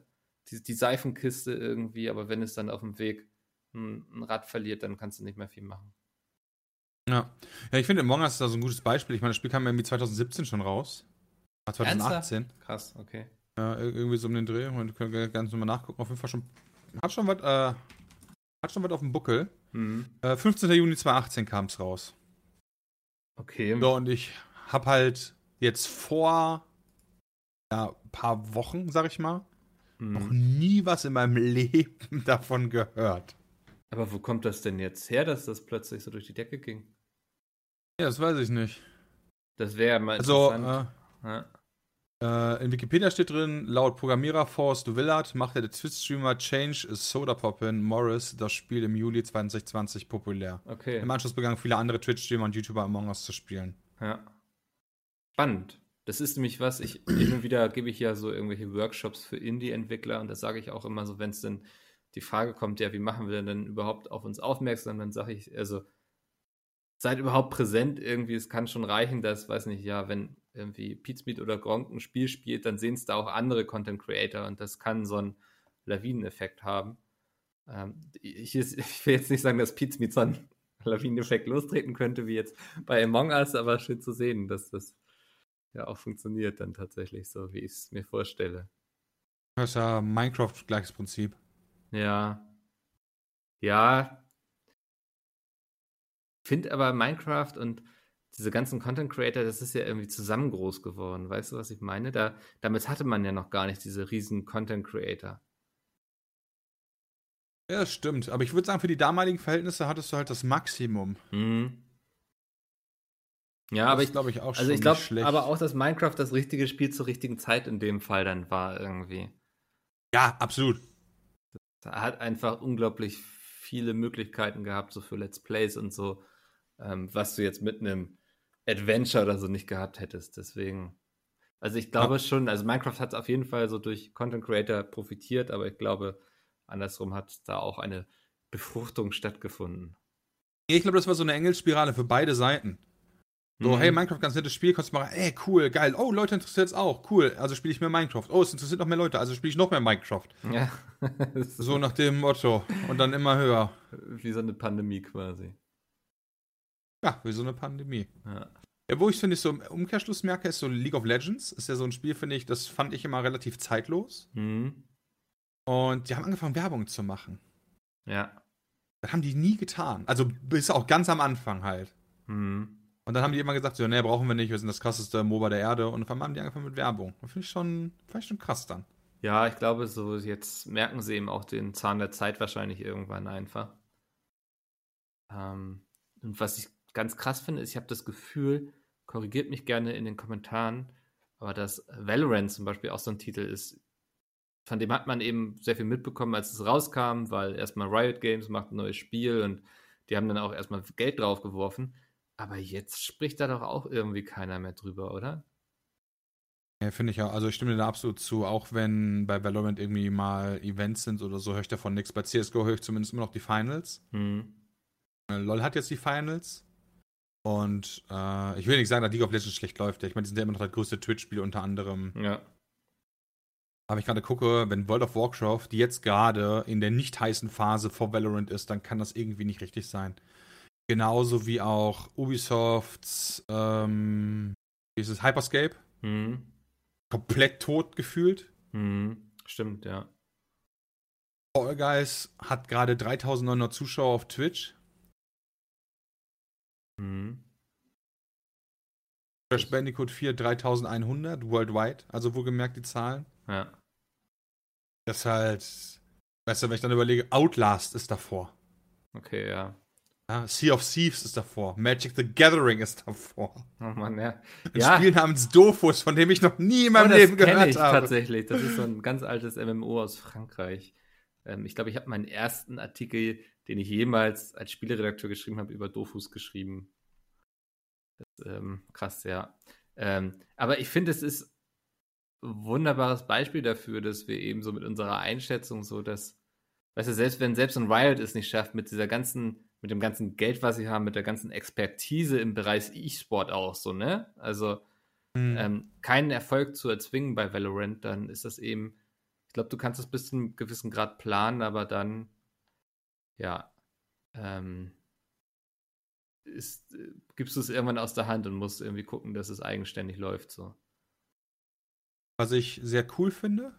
die, die Seifenkiste irgendwie, aber wenn es dann auf dem Weg ein, ein Rad verliert, dann kannst du nicht mehr viel machen. Ja. Ja, ich finde Among Us ist da so ein gutes Beispiel. Ich meine, das Spiel kam ja irgendwie 2017 schon raus. Ah, 2018. Krass, okay. Ja, ir- irgendwie so um den Dreh. Und können wir ganz nochmal nachgucken. Auf jeden Fall schon. Hat schon was, äh, hat schon was auf dem Buckel. Mhm. Äh, 15. Juni 2018 kam es raus. Okay. So, und ich habe halt jetzt vor ja, ein paar Wochen, sag ich mal, noch Mhm. nie was in meinem Leben davon gehört. Aber wo kommt das denn jetzt her, dass das plötzlich so durch die Decke ging? Ja, das weiß ich nicht. Das wäre mal Also, interessant. äh, ja. Äh, in Wikipedia steht drin, laut Programmierer Forrest Willard machte der Twitch-Streamer Change Soda Poppin Morris das Spiel im Juli 2020 populär. Okay. Im Anschluss begannen viele andere Twitch-Streamer und YouTuber Among Us zu spielen. Ja. Spannend. Das ist nämlich was, ich hin und wieder gebe ich ja so irgendwelche Workshops für Indie-Entwickler und das sage ich auch immer so, wenn es denn die Frage kommt, ja, wie machen wir denn überhaupt auf uns aufmerksam, dann sage ich, also seid überhaupt präsent irgendwie, es kann schon reichen, dass, weiß nicht, ja, wenn irgendwie Pizmeet oder Gronk ein Spiel spielt, dann sehen es da auch andere Content Creator und das kann so einen Lawineneffekt haben. Ähm, ich, ich will jetzt nicht sagen, dass Pizmeet so einen Lawineneffekt lostreten könnte, wie jetzt bei Among Us, aber schön zu sehen, dass das ja auch funktioniert dann tatsächlich so, wie ich es mir vorstelle. Das ist ja Minecraft gleiches Prinzip. Ja. Ja. Finde aber Minecraft und diese ganzen Content Creator, das ist ja irgendwie zusammen groß geworden. Weißt du, was ich meine? Da, damit hatte man ja noch gar nicht diese riesen Content Creator. Ja, das stimmt. Aber ich würde sagen, für die damaligen Verhältnisse hattest du halt das Maximum. Mhm. Ja, aber Das ich glaube ich auch Also schon ich glaube nicht schlecht. aber auch, dass Minecraft das richtige Spiel zur richtigen Zeit in dem Fall dann war irgendwie. ja, absolut. Er hat einfach unglaublich viele Möglichkeiten gehabt, so für Let's Plays und so, ähm, was du jetzt mit einem Adventure oder so nicht gehabt hättest. Deswegen, also ich glaube Ja. schon, also Minecraft hat auf jeden Fall so durch Content Creator profitiert, aber ich glaube, andersrum hat da auch eine Befruchtung stattgefunden. Ich glaube, das war so eine Engelsspirale für beide Seiten. So, Mhm. hey, Minecraft, ganz nettes Spiel, kannst du machen, ey, cool, geil. Oh, Leute interessiert es auch, cool. Also spiele ich mehr Minecraft. Oh, es interessiert noch mehr Leute, also spiele ich noch mehr Minecraft. Ja, So nach dem Motto. Und dann immer höher. wie so eine Pandemie quasi. Ja, wie so eine Pandemie. Ja. Ja, wo ich finde, ich so im Umkehrschluss merke, ist so League of Legends. Ist ja so ein Spiel, finde ich, das fand ich immer relativ zeitlos. Mhm. Und die haben angefangen, Werbung zu machen. Ja. Das haben die nie getan. Also bis auch ganz am Anfang halt. Mhm. Und dann haben die immer gesagt, so, nee, brauchen wir nicht, wir sind das krasseste MOBA der Erde. Und auf einmal haben die angefangen mit Werbung. Das finde ich schon, ich schon krass dann. Ja, ich glaube, so jetzt merken sie eben auch den Zahn der Zeit wahrscheinlich irgendwann einfach. Ähm, und was ich ganz krass finde, ist, ich habe das Gefühl, korrigiert mich gerne in den Kommentaren, aber dass Valorant zum Beispiel auch so ein Titel ist, von dem hat man eben sehr viel mitbekommen, als es rauskam, weil erstmal Riot Games macht ein neues Spiel und die haben dann auch erstmal Geld drauf geworfen. Aber jetzt spricht da doch auch irgendwie keiner mehr drüber, oder? Ja, finde ich ja. Also ich stimme dir da absolut zu. Auch wenn bei Valorant irgendwie mal Events sind oder so, höre ich davon nichts. Bei CSGO höre ich zumindest immer noch die Finals. Hm. Äh, LOL hat jetzt die Finals. Und äh, ich will nicht sagen, dass League of Legends schlecht läuft. Ich meine, die sind ja immer noch das größte Twitch-Spiel unter anderem. Ja. Aber ich gerade gucke, wenn World of Warcraft die jetzt gerade in der nicht heißen Phase vor Valorant ist, dann kann das irgendwie nicht richtig sein. Genauso wie auch Ubisofts, ähm, wie ist es, Hyperscape, Hm. komplett tot gefühlt. Hm. Stimmt, ja. Fall Guys hat gerade 3900 Zuschauer auf Twitch. Hm. Crash Bandicoot 4 3100 worldwide, also wohlgemerkt die Zahlen. Ja. Das ist halt, weißt du, wenn ich dann überlege, Outlast ist davor. Okay, ja. Ja, sea of Thieves ist davor. Magic the Gathering ist davor. Oh Mann, ja. Ein ja. Spiel namens Dofus, von dem ich noch nie in meinem Oh, Leben gehört ich habe. tatsächlich. Das ist so ein ganz altes MMO aus Frankreich. Ähm, ich glaube, ich habe meinen ersten Artikel, den ich jemals als Spieleredakteur geschrieben habe, über Dofus geschrieben. Das, ähm, krass, ja. Ähm, aber ich finde, es ist ein wunderbares Beispiel dafür, dass wir eben so mit unserer Einschätzung so, dass, weißt du, selbst wenn selbst ein Riot es nicht schafft, mit dieser ganzen, mit dem ganzen Geld, was sie haben, mit der ganzen Expertise im Bereich E-Sport auch so, ne? Also, Hm. ähm, keinen Erfolg zu erzwingen bei Valorant, dann ist das eben, ich glaube, du kannst es bis zu einem gewissen Grad planen, aber dann, ja, ähm, ist, äh, gibst du es irgendwann aus der Hand und musst irgendwie gucken, dass es eigenständig läuft. So. Was ich sehr cool finde,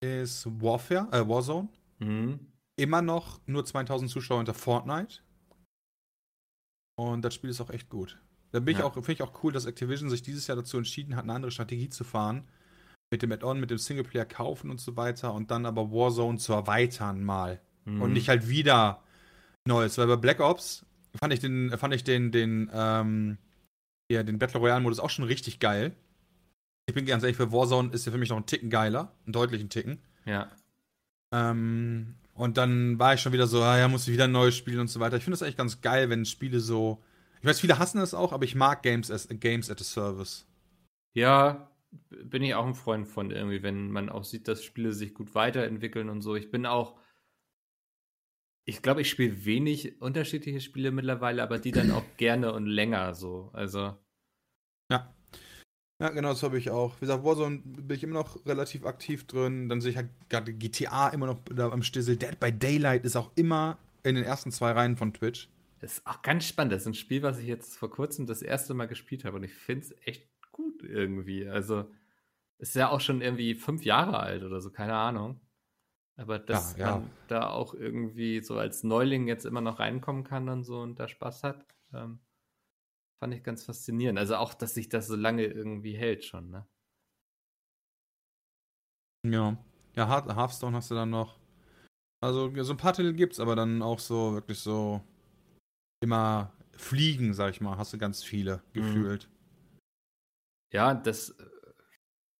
ist Warfare, äh, Warzone. Mhm. Immer noch nur 2000 Zuschauer unter Fortnite. Und das Spiel ist auch echt gut. Da bin ich Ja. auch, finde ich auch cool, dass Activision sich dieses Jahr dazu entschieden hat, eine andere Strategie zu fahren. Mit dem Add-on, mit dem Singleplayer kaufen und so weiter und dann aber Warzone zu erweitern mal. Mhm. Und nicht halt wieder Neues. Weil bei Black Ops fand ich den, fand ich den, den, ähm, ja, den Battle Royale-Modus auch schon richtig geil. Ich bin ganz ehrlich, für Warzone ist der für mich noch ein Ticken geiler, einen deutlichen Ticken. Ja. Ähm, und dann war ich schon wieder so, ah, ja, muss ich wieder ein neues spielen und so weiter. Ich finde das eigentlich ganz geil, wenn Spiele so. Ich weiß, viele hassen das auch, aber ich mag Games as Games at a Service. Ja, bin ich auch ein Freund von irgendwie, wenn man auch sieht, dass Spiele sich gut weiterentwickeln und so. Ich bin auch, ich glaube, ich spiele wenig unterschiedliche Spiele mittlerweile, aber die dann auch gerne und länger so. Also, Ja. Ja, genau, das habe ich auch. Wie gesagt, Warzone bin ich immer noch relativ aktiv drin. Dann sehe ich halt gerade GTA immer noch da am Stissel. Dead by Daylight ist auch immer in den ersten zwei Reihen von Twitch. das ist auch ganz spannend. Das ist ein Spiel, was ich jetzt vor kurzem das erste Mal gespielt habe und ich finde es echt gut irgendwie. Also, ist ja auch schon irgendwie fünf Jahre alt oder so, keine Ahnung. Aber dass Ja, ja. man da auch irgendwie so als Neuling jetzt immer noch reinkommen kann und so und da Spaß hat, ähm, fand ich ganz faszinierend. Also auch, dass sich das so lange irgendwie hält schon, ne? Ja. Ja, Heart- Hearthstone hast du dann noch. Also, so ein paar Titel gibt's, aber dann auch so, wirklich so immer Fliegen, sag ich mal, hast du ganz viele gefühlt. Ja, das.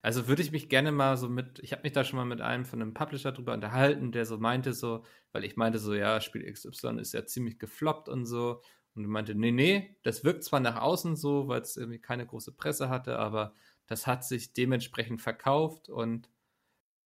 Also würde ich mich gerne mal so mit, ich habe mich da schon mal mit einem von einem Publisher drüber unterhalten, der so meinte so, weil ich meinte so, ja, Spiel XY ist ja ziemlich gefloppt und so. Und meinte, nee, nee, das wirkt zwar nach außen so, weil es irgendwie keine große Presse hatte, aber das hat sich dementsprechend verkauft und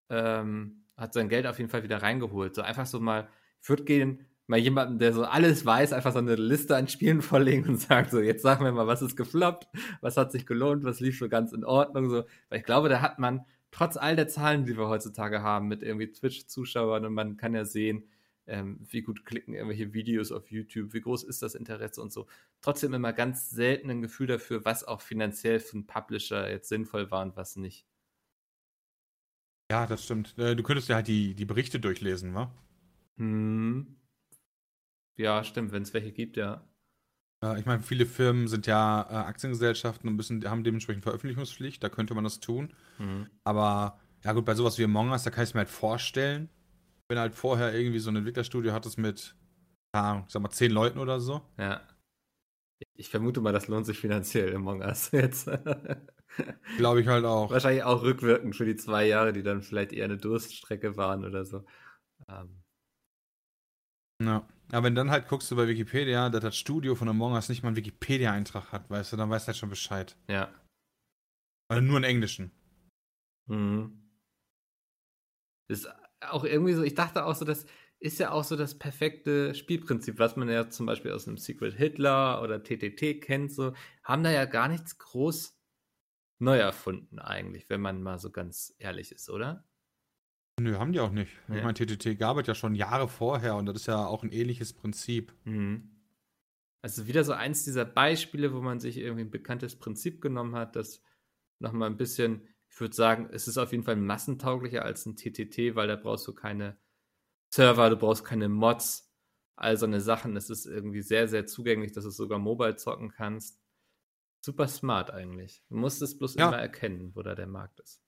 ähm, hat sein Geld auf jeden Fall wieder reingeholt. So einfach so mal, ich würde gehen, mal jemanden, der so alles weiß, einfach so eine Liste an Spielen vorlegen und sagen so, jetzt sagen wir mal, was ist gefloppt, was hat sich gelohnt, was lief so ganz in Ordnung, so. Weil ich glaube, da hat man, trotz all der Zahlen, die wir heutzutage haben, mit irgendwie Twitch-Zuschauern und man kann ja sehen, ähm, wie gut klicken irgendwelche Videos auf YouTube, wie groß ist das Interesse und so. Trotzdem immer ganz selten ein Gefühl dafür, was auch finanziell für einen Publisher jetzt sinnvoll war und was nicht. Ja, das stimmt. Äh, Du könntest ja halt die, die Berichte durchlesen, wa? Hm. Ja, stimmt, wenn es welche gibt, ja. Äh, Ich meine, viele Firmen sind ja äh, Aktiengesellschaften und müssen, haben dementsprechend Veröffentlichungspflicht, da könnte man das tun. Hm. Aber ja gut, bei sowas wie Among Us, da kann ich es mir halt vorstellen, wenn halt vorher irgendwie so ein Entwicklerstudio hattest mit, ich sag mal, zehn Leuten oder so. Ja. Ich vermute mal, das lohnt sich finanziell Among Us jetzt. Glaube ich halt auch. Wahrscheinlich auch rückwirkend für die zwei Jahre, die dann vielleicht eher eine Durststrecke waren oder so. Ähm, Ja. Aber wenn dann halt guckst du bei Wikipedia, dass das Studio von Among Us nicht mal einen Wikipedia-Eintrag hat, weißt du, dann weißt du halt schon Bescheid. ja. Oder nur einen englischen. Mhm. Ist auch irgendwie so, ich dachte auch so, das ist ja auch so das perfekte Spielprinzip, was man ja zum Beispiel aus einem Secret Hitler oder TTT kennt, so, haben da ja gar nichts groß neu erfunden eigentlich, wenn man mal so ganz ehrlich ist, oder? Nö, haben die auch nicht. Ich Ja. meine, TTT gab es ja schon Jahre vorher und das ist ja auch ein ähnliches Prinzip. Mhm. Also wieder so eins dieser Beispiele, wo man sich irgendwie ein bekanntes Prinzip genommen hat, das nochmal ein bisschen, ich würde sagen, es ist auf jeden Fall massentauglicher als ein TTT, weil da brauchst du keine Server, du brauchst keine Mods, all so eine Sachen. Es ist irgendwie sehr, sehr zugänglich, dass du sogar mobile zocken kannst. Super smart eigentlich. Du musst es bloß Ja. immer erkennen, wo da der Markt ist.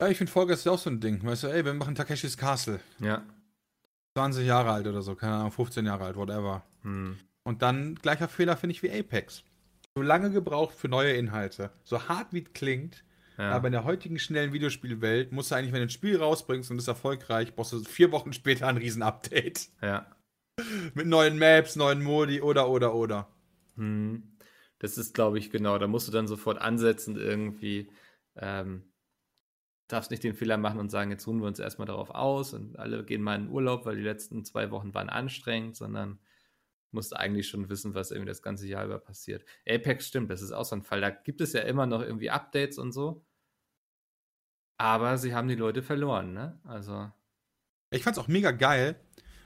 Ja, ich finde Vollgas ist ja auch so ein Ding. Weißt du, ey, wir machen Takeshis Castle. Ja. 20 Jahre alt oder so, keine Ahnung, 15 Jahre alt, whatever. Hm. Und dann gleicher Fehler finde ich wie Apex. So lange gebraucht für neue Inhalte. So hart wie es klingt, ja. aber in der heutigen schnellen Videospielwelt musst du eigentlich, wenn du ein Spiel rausbringst und ist erfolgreich, brauchst du vier Wochen später ein Riesen-Update. ja. Mit neuen Maps, neuen Modi oder, oder, oder. Hm. Das ist, glaube ich, genau. Da musst du dann sofort ansetzen, irgendwie. Ähm, darfst nicht den Fehler machen und sagen, jetzt ruhen wir uns erstmal darauf aus und alle gehen mal in Urlaub, weil die letzten zwei Wochen waren anstrengend, sondern musst eigentlich schon wissen, was irgendwie das ganze Jahr über passiert. Apex stimmt, das ist auch so ein Fall. Da gibt es ja immer noch irgendwie Updates und so. Aber sie haben die Leute verloren, ne? Also, Ich fand's auch mega geil,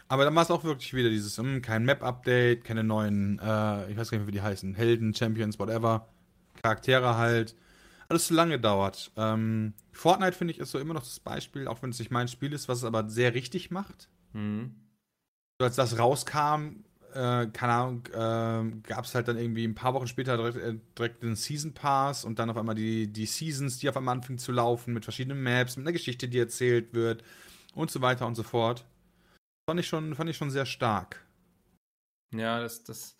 aber dann war es auch wirklich wieder dieses, hm, kein Map-Update, keine neuen, äh, ich weiß gar nicht wie die heißen, Helden, Champions, whatever, Charaktere halt. Alles zu lange dauert. Ähm, Fortnite, finde ich, ist so immer noch das Beispiel, auch wenn es nicht mein Spiel ist, was es aber sehr richtig macht. hm. So, als das rauskam, äh, keine Ahnung, äh, gab es halt dann irgendwie ein paar Wochen später direkt, äh, direkt den Season Pass und dann auf einmal die, die Seasons, die auf einmal anfingen zu laufen, mit verschiedenen Maps, mit einer Geschichte, die erzählt wird und so weiter und so fort. Fand ich schon, fand ich schon sehr stark. Ja, das, das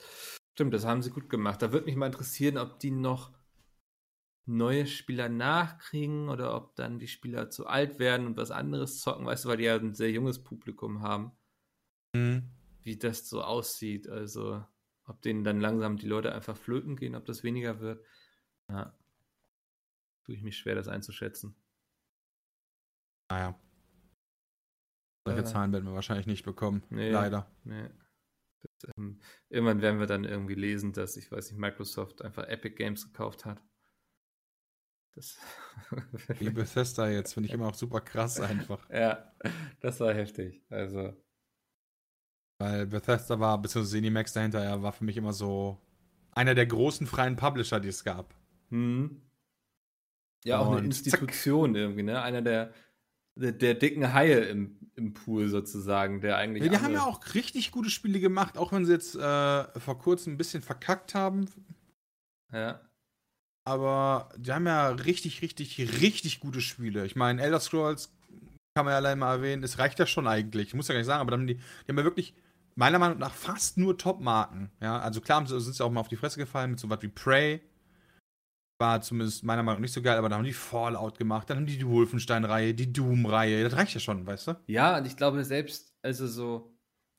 stimmt, das haben sie gut gemacht. Da würde mich mal interessieren, ob die noch neue Spieler nachkriegen oder ob dann die Spieler zu alt werden und was anderes zocken, weißt du, weil die ja ein sehr junges Publikum haben, Mhm. wie das so aussieht. Also, ob denen dann langsam die Leute einfach flöten gehen, ob das weniger wird. Ja. Tue ich mich schwer, das einzuschätzen. Naja. Solche Äh. Zahlen werden wir wahrscheinlich nicht bekommen. Nee. Leider. Nee. Das, ähm, irgendwann werden wir dann irgendwie lesen, dass, ich weiß nicht, Microsoft einfach Epic Games gekauft hat. Das. Wie Bethesda jetzt, finde ich immer auch super krass einfach. ja, das war heftig. Also, Weil Bethesda war, beziehungsweise Zenimax dahinter, ja, war für mich immer so einer der großen freien Publisher, die es gab. hm. Ja, auch eine Und Institution irgendwie, ne? Einer der, der, der dicken Haie im, im Pool sozusagen, der eigentlich. Ja, die haben ja auch richtig gute Spiele gemacht, auch wenn sie jetzt äh, vor kurzem ein bisschen verkackt haben. Ja. Aber die haben ja richtig, richtig, richtig gute Spiele. Ich meine, Elder Scrolls kann man ja allein mal erwähnen, es reicht ja schon eigentlich. Ich muss ja gar nicht sagen, aber dann die, die haben ja wirklich meiner Meinung nach fast nur Top-Marken. Ja, also klar sind sie auch mal auf die Fresse gefallen mit so was wie Prey. War zumindest meiner Meinung nach nicht so geil, aber da haben die Fallout gemacht, dann haben die die Wolfenstein-Reihe, die Doom-Reihe. Das reicht ja schon, weißt du? Ja, und ich glaube selbst, also so,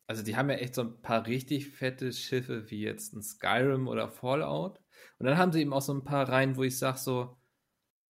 also die haben ja echt so ein paar richtig fette Schiffe, wie jetzt ein Skyrim oder Fallout. Und dann haben sie eben auch so ein paar Reihen, wo ich sage so,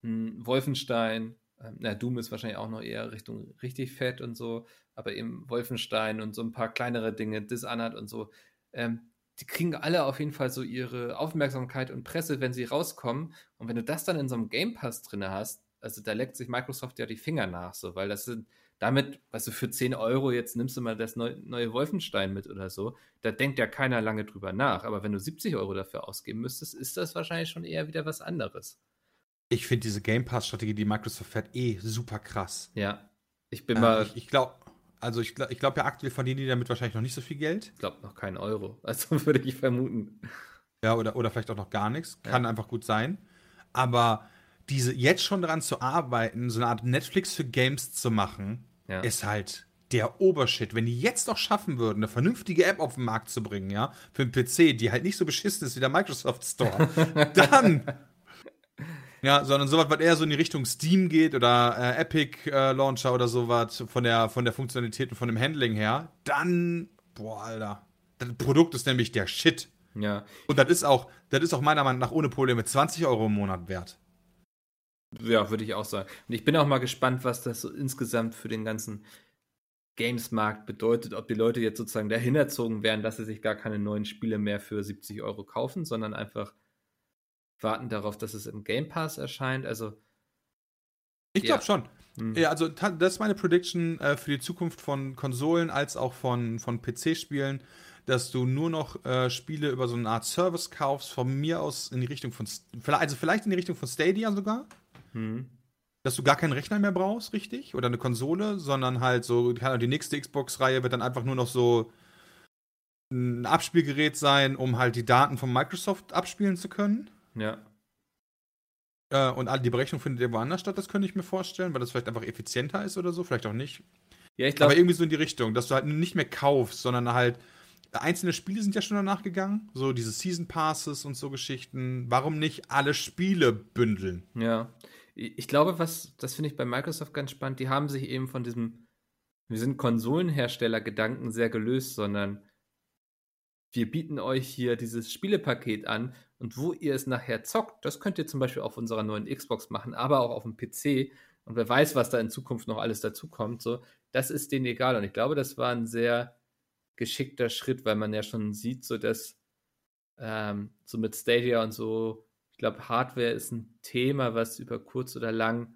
hm, Wolfenstein, äh, na, Doom ist wahrscheinlich auch noch eher Richtung richtig fett und so, aber eben Wolfenstein und so ein paar kleinere Dinge, Dishonored und so, ähm, die kriegen alle auf jeden Fall so ihre Aufmerksamkeit und Presse, wenn sie rauskommen. Und wenn du das dann in so einem Game Pass drin hast, also da leckt sich Microsoft ja die Finger nach, so, weil das sind, damit, weißt du, für 10 Euro jetzt nimmst du mal das neu, neue Wolfenstein mit oder so, da denkt ja keiner lange drüber nach. Aber wenn du 70 Euro dafür ausgeben müsstest, ist das wahrscheinlich schon eher wieder was anderes. Ich finde diese Game Pass-Strategie, die Microsoft fährt, eh super krass. Ja. Ich bin äh, mal. Ich, ich glaube, also ich, ich glaube ja, aktuell verdienen die damit wahrscheinlich noch nicht so viel Geld. Ich glaube noch keinen Euro. Also würde ich vermuten. Ja, oder, oder vielleicht auch noch gar nichts. Kann ja. einfach gut sein. Aber diese jetzt schon daran zu arbeiten, so eine Art Netflix für Games zu machen, ja. ist halt der Obershit. Wenn die jetzt noch schaffen würden, eine vernünftige App auf den Markt zu bringen, ja, für den PC, die halt nicht so beschissen ist wie der Microsoft Store, dann ja, sondern sowas, was eher so in die Richtung Steam geht oder äh, Epic äh, Launcher oder sowas von der, von der Funktionalität und von dem Handling her, dann, boah, Alter. Das Produkt ist nämlich der Shit. Ja. Und das ist auch, das ist auch meiner Meinung nach ohne Probleme 20 Euro im Monat wert. Ja, würde ich auch sagen. Und ich bin auch mal gespannt, was das so insgesamt für den ganzen Games-Markt bedeutet, ob die Leute jetzt sozusagen dahin erzogen werden, dass sie sich gar keine neuen Spiele mehr für 70 Euro kaufen, sondern einfach warten darauf, dass es im Game Pass erscheint. Also. Ich glaube ja. schon. Hm. Ja, also das ist meine Prediction äh, für die Zukunft von Konsolen als auch von, von PC-Spielen, dass du nur noch äh, Spiele über so eine Art Service kaufst, von mir aus in die Richtung von, also vielleicht in die Richtung von Stadia sogar. Hm. Dass du gar keinen Rechner mehr brauchst, richtig? Oder eine Konsole, sondern halt so, die nächste Xbox-Reihe wird dann einfach nur noch so ein Abspielgerät sein, um halt die Daten von Microsoft abspielen zu können. Ja. Äh, und die Berechnung findet ja woanders statt, das könnte ich mir vorstellen, weil das vielleicht einfach effizienter ist oder so, vielleicht auch nicht. Ja, ich glaube. Aber irgendwie so in die Richtung, dass du halt nicht mehr kaufst, sondern halt. Einzelne Spiele sind ja schon danach gegangen, so diese Season Passes und so Geschichten. Warum nicht alle Spiele bündeln? Ja. Ich glaube, was, das finde ich bei Microsoft ganz spannend, die haben sich eben von diesem, wir sind Konsolenhersteller-Gedanken sehr gelöst, sondern wir bieten euch hier dieses Spielepaket an und wo ihr es nachher zockt, das könnt ihr zum Beispiel auf unserer neuen Xbox machen, aber auch auf dem PC. Und wer weiß, was da in Zukunft noch alles dazukommt, so, das ist denen egal. Und ich glaube, das war ein sehr geschickter Schritt, weil man ja schon sieht, so dass ähm, so mit Stadia und so, ich glaube, Hardware ist ein Thema, was über kurz oder lang,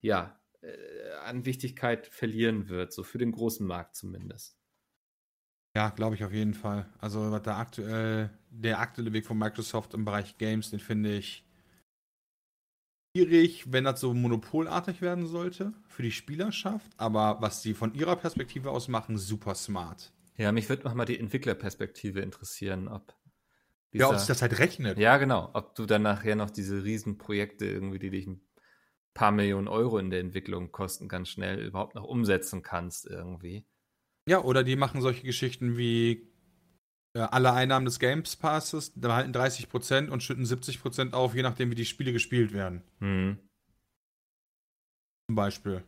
ja, äh, an Wichtigkeit verlieren wird, so für den großen Markt zumindest. Ja, glaube ich auf jeden Fall. Also was da aktuell, der aktuelle Weg von Microsoft im Bereich Games, den finde ich schwierig, wenn das so monopolartig werden sollte für die Spielerschaft. Aber was sie von ihrer Perspektive aus machen, super smart. Ja, mich würde nochmal die Entwicklerperspektive interessieren, ob dieser, ja, ob sich das halt rechnet. Ja, genau. Ob du dann nachher noch diese Riesenprojekte irgendwie, die dich ein paar Millionen Euro in der Entwicklung kosten, ganz schnell überhaupt noch umsetzen kannst irgendwie. Ja, oder die machen solche Geschichten wie äh, alle Einnahmen des Games Passes behalten 30% und schütten 70% auf, je nachdem, wie die Spiele gespielt werden. Mhm. Zum Beispiel.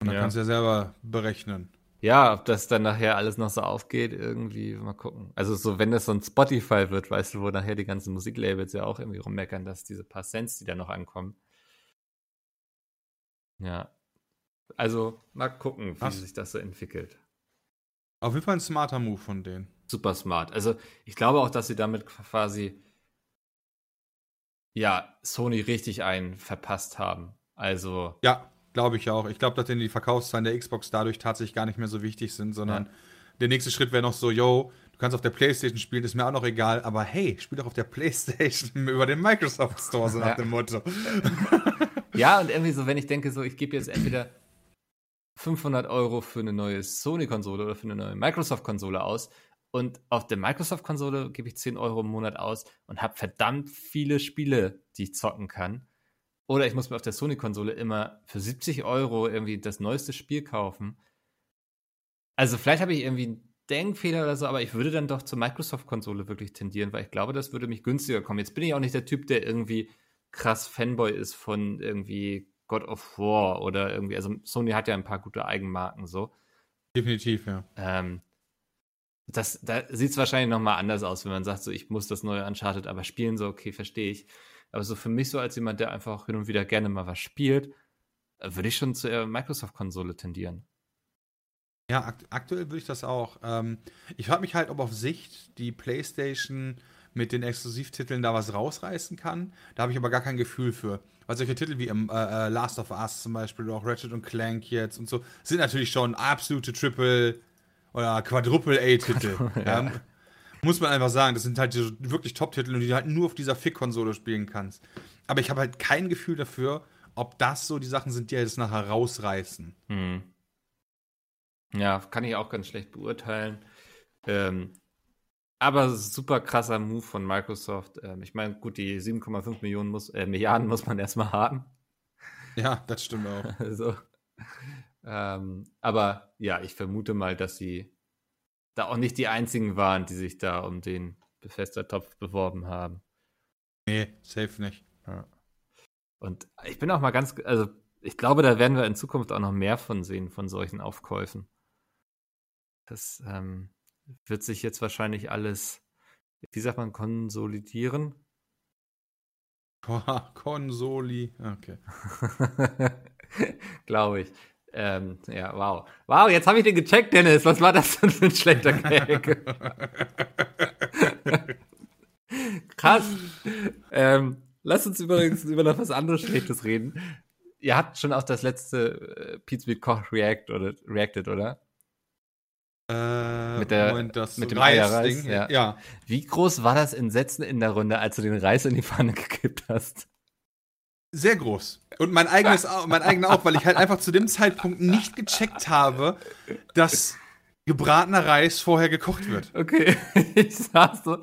Und dann ja. kannst du ja selber berechnen. Ja, ob das dann nachher alles noch so aufgeht, irgendwie, mal gucken. Also so, wenn das so ein Spotify wird, weißt du, wo nachher die ganzen Musiklabels ja auch irgendwie rummeckern, dass diese paar Cents, die da noch ankommen. Ja. Also mal gucken, wie Was? sich das so entwickelt. Auf jeden Fall ein smarter Move von denen. Super smart. Also ich glaube auch, dass sie damit quasi ja Sony richtig einen verpasst haben. Also ja, glaube ich auch. Ich glaube, dass denn die Verkaufszahlen der Xbox dadurch tatsächlich gar nicht mehr so wichtig sind, sondern ja. der nächste Schritt wäre noch so, yo, du kannst auf der PlayStation spielen, ist mir auch noch egal, aber hey, spiel doch auf der PlayStation über den Microsoft Store so nach ja. dem Motto. ja, und irgendwie so, wenn ich denke, so ich gebe jetzt entweder 500 Euro für eine neue Sony-Konsole oder für eine neue Microsoft-Konsole aus. Und auf der Microsoft-Konsole gebe ich 10 Euro im Monat aus und habe verdammt viele Spiele, die ich zocken kann. Oder ich muss mir auf der Sony-Konsole immer für 70 Euro irgendwie das neueste Spiel kaufen. Also vielleicht habe ich irgendwie einen Denkfehler oder so, aber ich würde dann doch zur Microsoft-Konsole wirklich tendieren, weil ich glaube, das würde mich günstiger kommen. Jetzt bin ich auch nicht der Typ, der irgendwie krass Fanboy ist von irgendwie God of War oder irgendwie, also Sony hat ja ein paar gute Eigenmarken so. Definitiv, ja. Ähm, das, da sieht es wahrscheinlich nochmal anders aus, wenn man sagt, so ich muss das neue Uncharted aber spielen, so okay, verstehe ich. Aber so für mich so als jemand, der einfach hin und wieder gerne mal was spielt, würde ich schon zur Microsoft-Konsole tendieren. Ja, akt aktuell würde ich das auch. Ähm, ich frage mich halt, ob auf Sicht die PlayStation mit den Exklusivtiteln da was rausreißen kann. Da habe ich aber gar kein Gefühl für. Weil solche Titel wie im, äh, äh, Last of Us zum Beispiel oder auch Ratchet und Clank jetzt und so sind natürlich schon absolute Triple oder Quadruple A-Titel. ja. ja. Muss man einfach sagen, das sind halt die wirklich Top-Titel die du halt nur auf dieser Fick-Konsole spielen kannst. Aber ich habe halt kein Gefühl dafür, ob das so die Sachen sind, die jetzt nachher rausreißen. Hm. Ja, kann ich auch ganz schlecht beurteilen. Ähm, aber super krasser Move von Microsoft. Ähm, ich meine, gut, die 7,5 Millionen muss, äh, Milliarden muss man erstmal haben. Ja, das stimmt auch. also, ähm, aber ja, ich vermute mal, dass sie da auch nicht die einzigen waren, die sich da um den Befester-Topf beworben haben. Nee, safe nicht. Ja. Und ich bin auch mal ganz, also ich glaube, da werden wir in Zukunft auch noch mehr von sehen, von solchen Aufkäufen. Das ähm, wird sich jetzt wahrscheinlich alles, wie sagt man, konsolidieren. Konsoli, okay. Glaube ich. Ähm, ja, wow. Wow, jetzt habe ich den gecheckt, Dennis. Was war das denn für ein schlechter Gag? Krass. Ähm, lass uns übrigens über noch was anderes Schlechtes reden. Ihr habt schon auch das letzte äh, Pizza Koch React oder Reacted, oder? Äh, mit der, Moment, mit dem Reis Eierreis, ja. ja. Wie groß war das Entsetzen in der Runde, als du den Reis in die Pfanne gekippt hast? Sehr groß. Und mein eigenes, mein eigener auch, weil ich halt einfach zu dem Zeitpunkt nicht gecheckt habe, dass gebratener Reis vorher gekocht wird. Okay, ich saß so,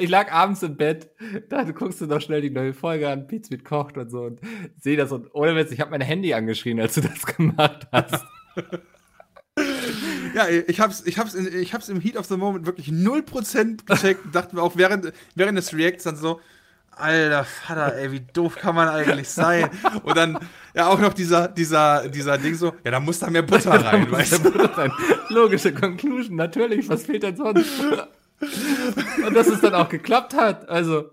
ich lag abends im Bett, da guckst du noch schnell die neue Folge an, Pizza mit kocht und so und sehe das und ohne Witz, ich habe mein Handy angeschrien, als du das gemacht hast. Ja, ich hab's, ich hab's, in, ich hab's im Heat of the Moment wirklich 0% gecheckt und dachte mir auch während, während des Reacts dann so, alter Vater, ey, wie doof kann man eigentlich sein? Und dann, ja, auch noch dieser, dieser, dieser Ding so, ja, da muss da mehr Butter rein, weißt du? Rein. Logische Conclusion, natürlich, was fehlt denn sonst? Und dass es dann auch geklappt hat, also.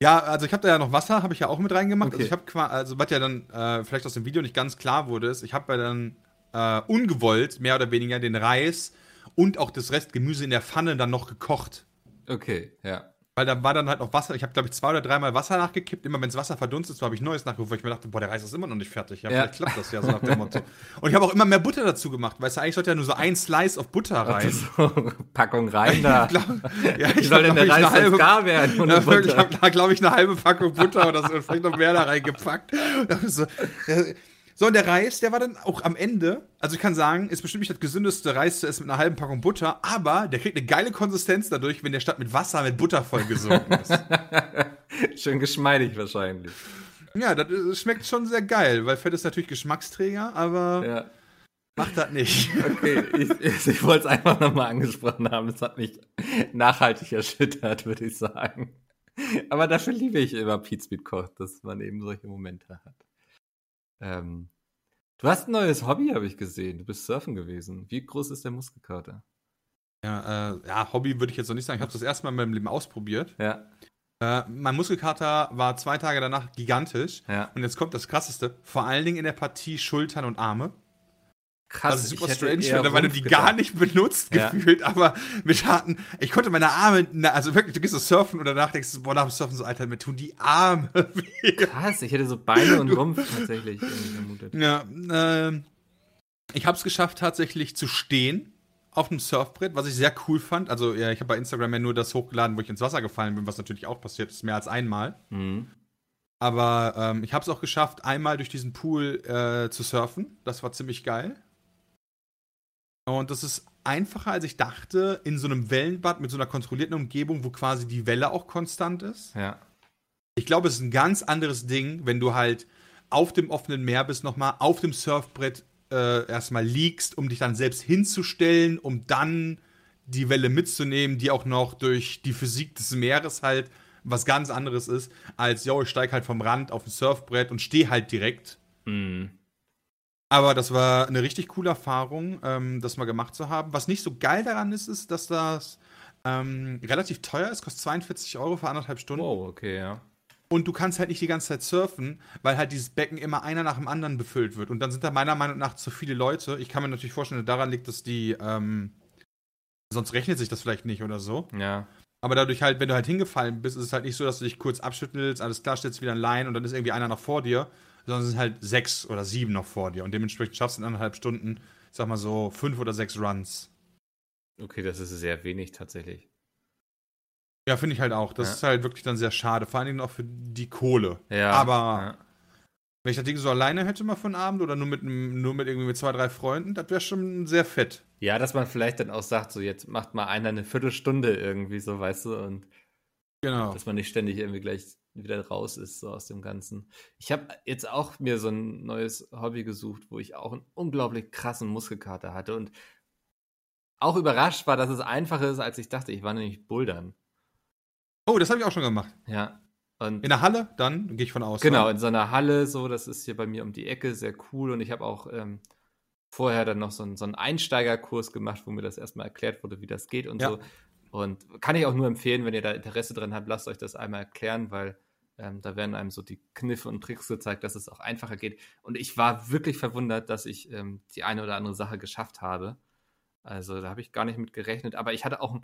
Ja, also ich habe da ja noch Wasser, habe ich ja auch mit reingemacht. Okay. Also ich habe quasi, also was ja dann äh, vielleicht aus dem Video nicht ganz klar wurde, ist, ich habe ja dann äh, ungewollt mehr oder weniger den Reis und auch das Rest Gemüse in der Pfanne dann noch gekocht. Okay, ja. Weil da war dann halt noch Wasser. Ich habe, glaube ich, zwei oder dreimal Wasser nachgekippt. Immer wenn das Wasser verdunstet, so habe ich Neues nachgerufen, weil ich mir dachte, boah, der Reis ist immer noch nicht fertig. Ja, Ja. vielleicht klappt das ja so nach dem Motto. Und ich habe auch immer mehr Butter dazu gemacht. Weißt du, eigentlich sollte ja nur so ein Slice auf Butter rein. So, Packung rein da. Glaub, ja, Wie soll denn der ich, Reis jetzt gar werden? ohne Ja, ich habe da, glaube ich, eine halbe Packung Butter oder so, vielleicht noch mehr da reingepackt. Und So, so, und der Reis, der war dann auch am Ende, also ich kann sagen, ist bestimmt nicht das gesündeste Reis zu essen mit einer halben Packung Butter, aber der kriegt eine geile Konsistenz dadurch, wenn der statt mit Wasser mit Butter vollgesogen ist. Schön geschmeidig wahrscheinlich. ja, das schmeckt schon sehr geil, weil Fett ist natürlich Geschmacksträger, aber Ja. macht das nicht. Okay, ich, ich, ich wollte es einfach nochmal angesprochen haben. Das hat mich nachhaltig erschüttert, würde ich sagen. Aber dafür liebe ich immer Pete Speed Koch, dass man eben solche Momente hat. Ähm, du hast ein neues Hobby, habe ich gesehen. Du bist surfen gewesen. Wie groß ist der Muskelkater? Ja, äh, ja Hobby würde ich jetzt noch nicht sagen. Ich habe das erste Mal in meinem Leben ausprobiert. Ja, Äh, mein Muskelkater war zwei Tage danach gigantisch. ja. Und jetzt kommt das Krasseste. Vor allen Dingen in der Partie Schultern und Arme. Krass. Ich super strange weil du die gedacht. gar nicht benutzt Ja. gefühlt, aber mit harten. Ich konnte meine Arme, also wirklich, du gehst so surfen und danach denkst du, boah, nach dem Surfen so, Alter, mir tun die Arme weh. Krass, ich hätte so Beine und Rumpf tatsächlich irgendwie vermutet. Ja, ähm, ich habe es geschafft, tatsächlich zu stehen auf dem Surfbrett, was ich sehr cool fand. Also, ja, ich habe bei Instagram ja nur das hochgeladen, wo ich ins Wasser gefallen bin, was natürlich auch passiert ist, mehr als einmal. Mhm. Aber ähm, ich habe es auch geschafft, einmal durch diesen Pool äh, zu surfen. Das war ziemlich geil. Und das ist einfacher, als ich dachte, in so einem Wellenbad mit so einer kontrollierten Umgebung, wo quasi die Welle auch konstant ist. Ja. Ich glaube, es ist ein ganz anderes Ding, wenn du halt auf dem offenen Meer bist, nochmal auf dem Surfbrett äh, erstmal liegst, um dich dann selbst hinzustellen, um dann die Welle mitzunehmen, die auch noch durch die Physik des Meeres halt was ganz anderes ist, als, yo, ich steig halt vom Rand auf ein Surfbrett und stehe halt direkt. Mhm. Aber das war eine richtig coole Erfahrung, ähm, das mal gemacht zu haben. Was nicht so geil daran ist, ist, dass das ähm, relativ teuer ist, kostet 42 Euro für anderthalb Stunden. Wow, okay, ja. Und du kannst halt nicht die ganze Zeit surfen, weil halt dieses Becken immer einer nach dem anderen befüllt wird. Und dann sind da meiner Meinung nach zu viele Leute. Ich kann mir natürlich vorstellen, daran liegt, dass die, ähm, sonst rechnet sich das vielleicht nicht oder so. Ja. Aber dadurch halt, wenn du halt hingefallen bist, ist es halt nicht so, dass du dich kurz abschüttelst, alles klar, stellst wieder ein Line und dann ist irgendwie einer noch vor dir, sondern es sind halt sechs oder sieben noch vor dir. Und dementsprechend schaffst du in anderthalb Stunden, ich sag mal so, fünf oder sechs Runs. Okay, das ist sehr wenig tatsächlich. Ja, finde ich halt auch. Das Ja. ist halt wirklich dann sehr schade. Vor allen Dingen auch für die Kohle. Ja. Aber ja. wenn ich das Ding so alleine hätte mal für einen Abend oder nur mit, nur mit irgendwie mit zwei, drei Freunden, das wäre schon sehr fett. Ja, dass man vielleicht dann auch sagt, so jetzt macht mal einer eine Viertelstunde irgendwie so, weißt du, und Genau. dass man nicht ständig irgendwie gleich wieder raus ist so aus dem Ganzen. Ich habe jetzt auch mir so ein neues Hobby gesucht, wo ich auch einen unglaublich krassen Muskelkater hatte und auch überrascht war, dass es einfacher ist, als ich dachte. Ich war nämlich bouldern. Oh, das habe ich auch schon gemacht. Ja. Und In der Halle, dann gehe ich von aus. Genau, ne? in so einer Halle, so, das ist hier bei mir um die Ecke, sehr cool. Und ich habe auch ähm, vorher dann noch so einen, so einen Einsteigerkurs gemacht, wo mir das erstmal erklärt wurde, wie das geht und Ja. so. Und kann ich auch nur empfehlen, wenn ihr da Interesse dran habt, lasst euch das einmal erklären, weil ähm, da werden einem so die Kniffe und Tricks gezeigt, dass es auch einfacher geht. Und ich war wirklich verwundert, dass ich ähm, die eine oder andere Sache geschafft habe. Also da habe ich gar nicht mit gerechnet. Aber ich hatte auch,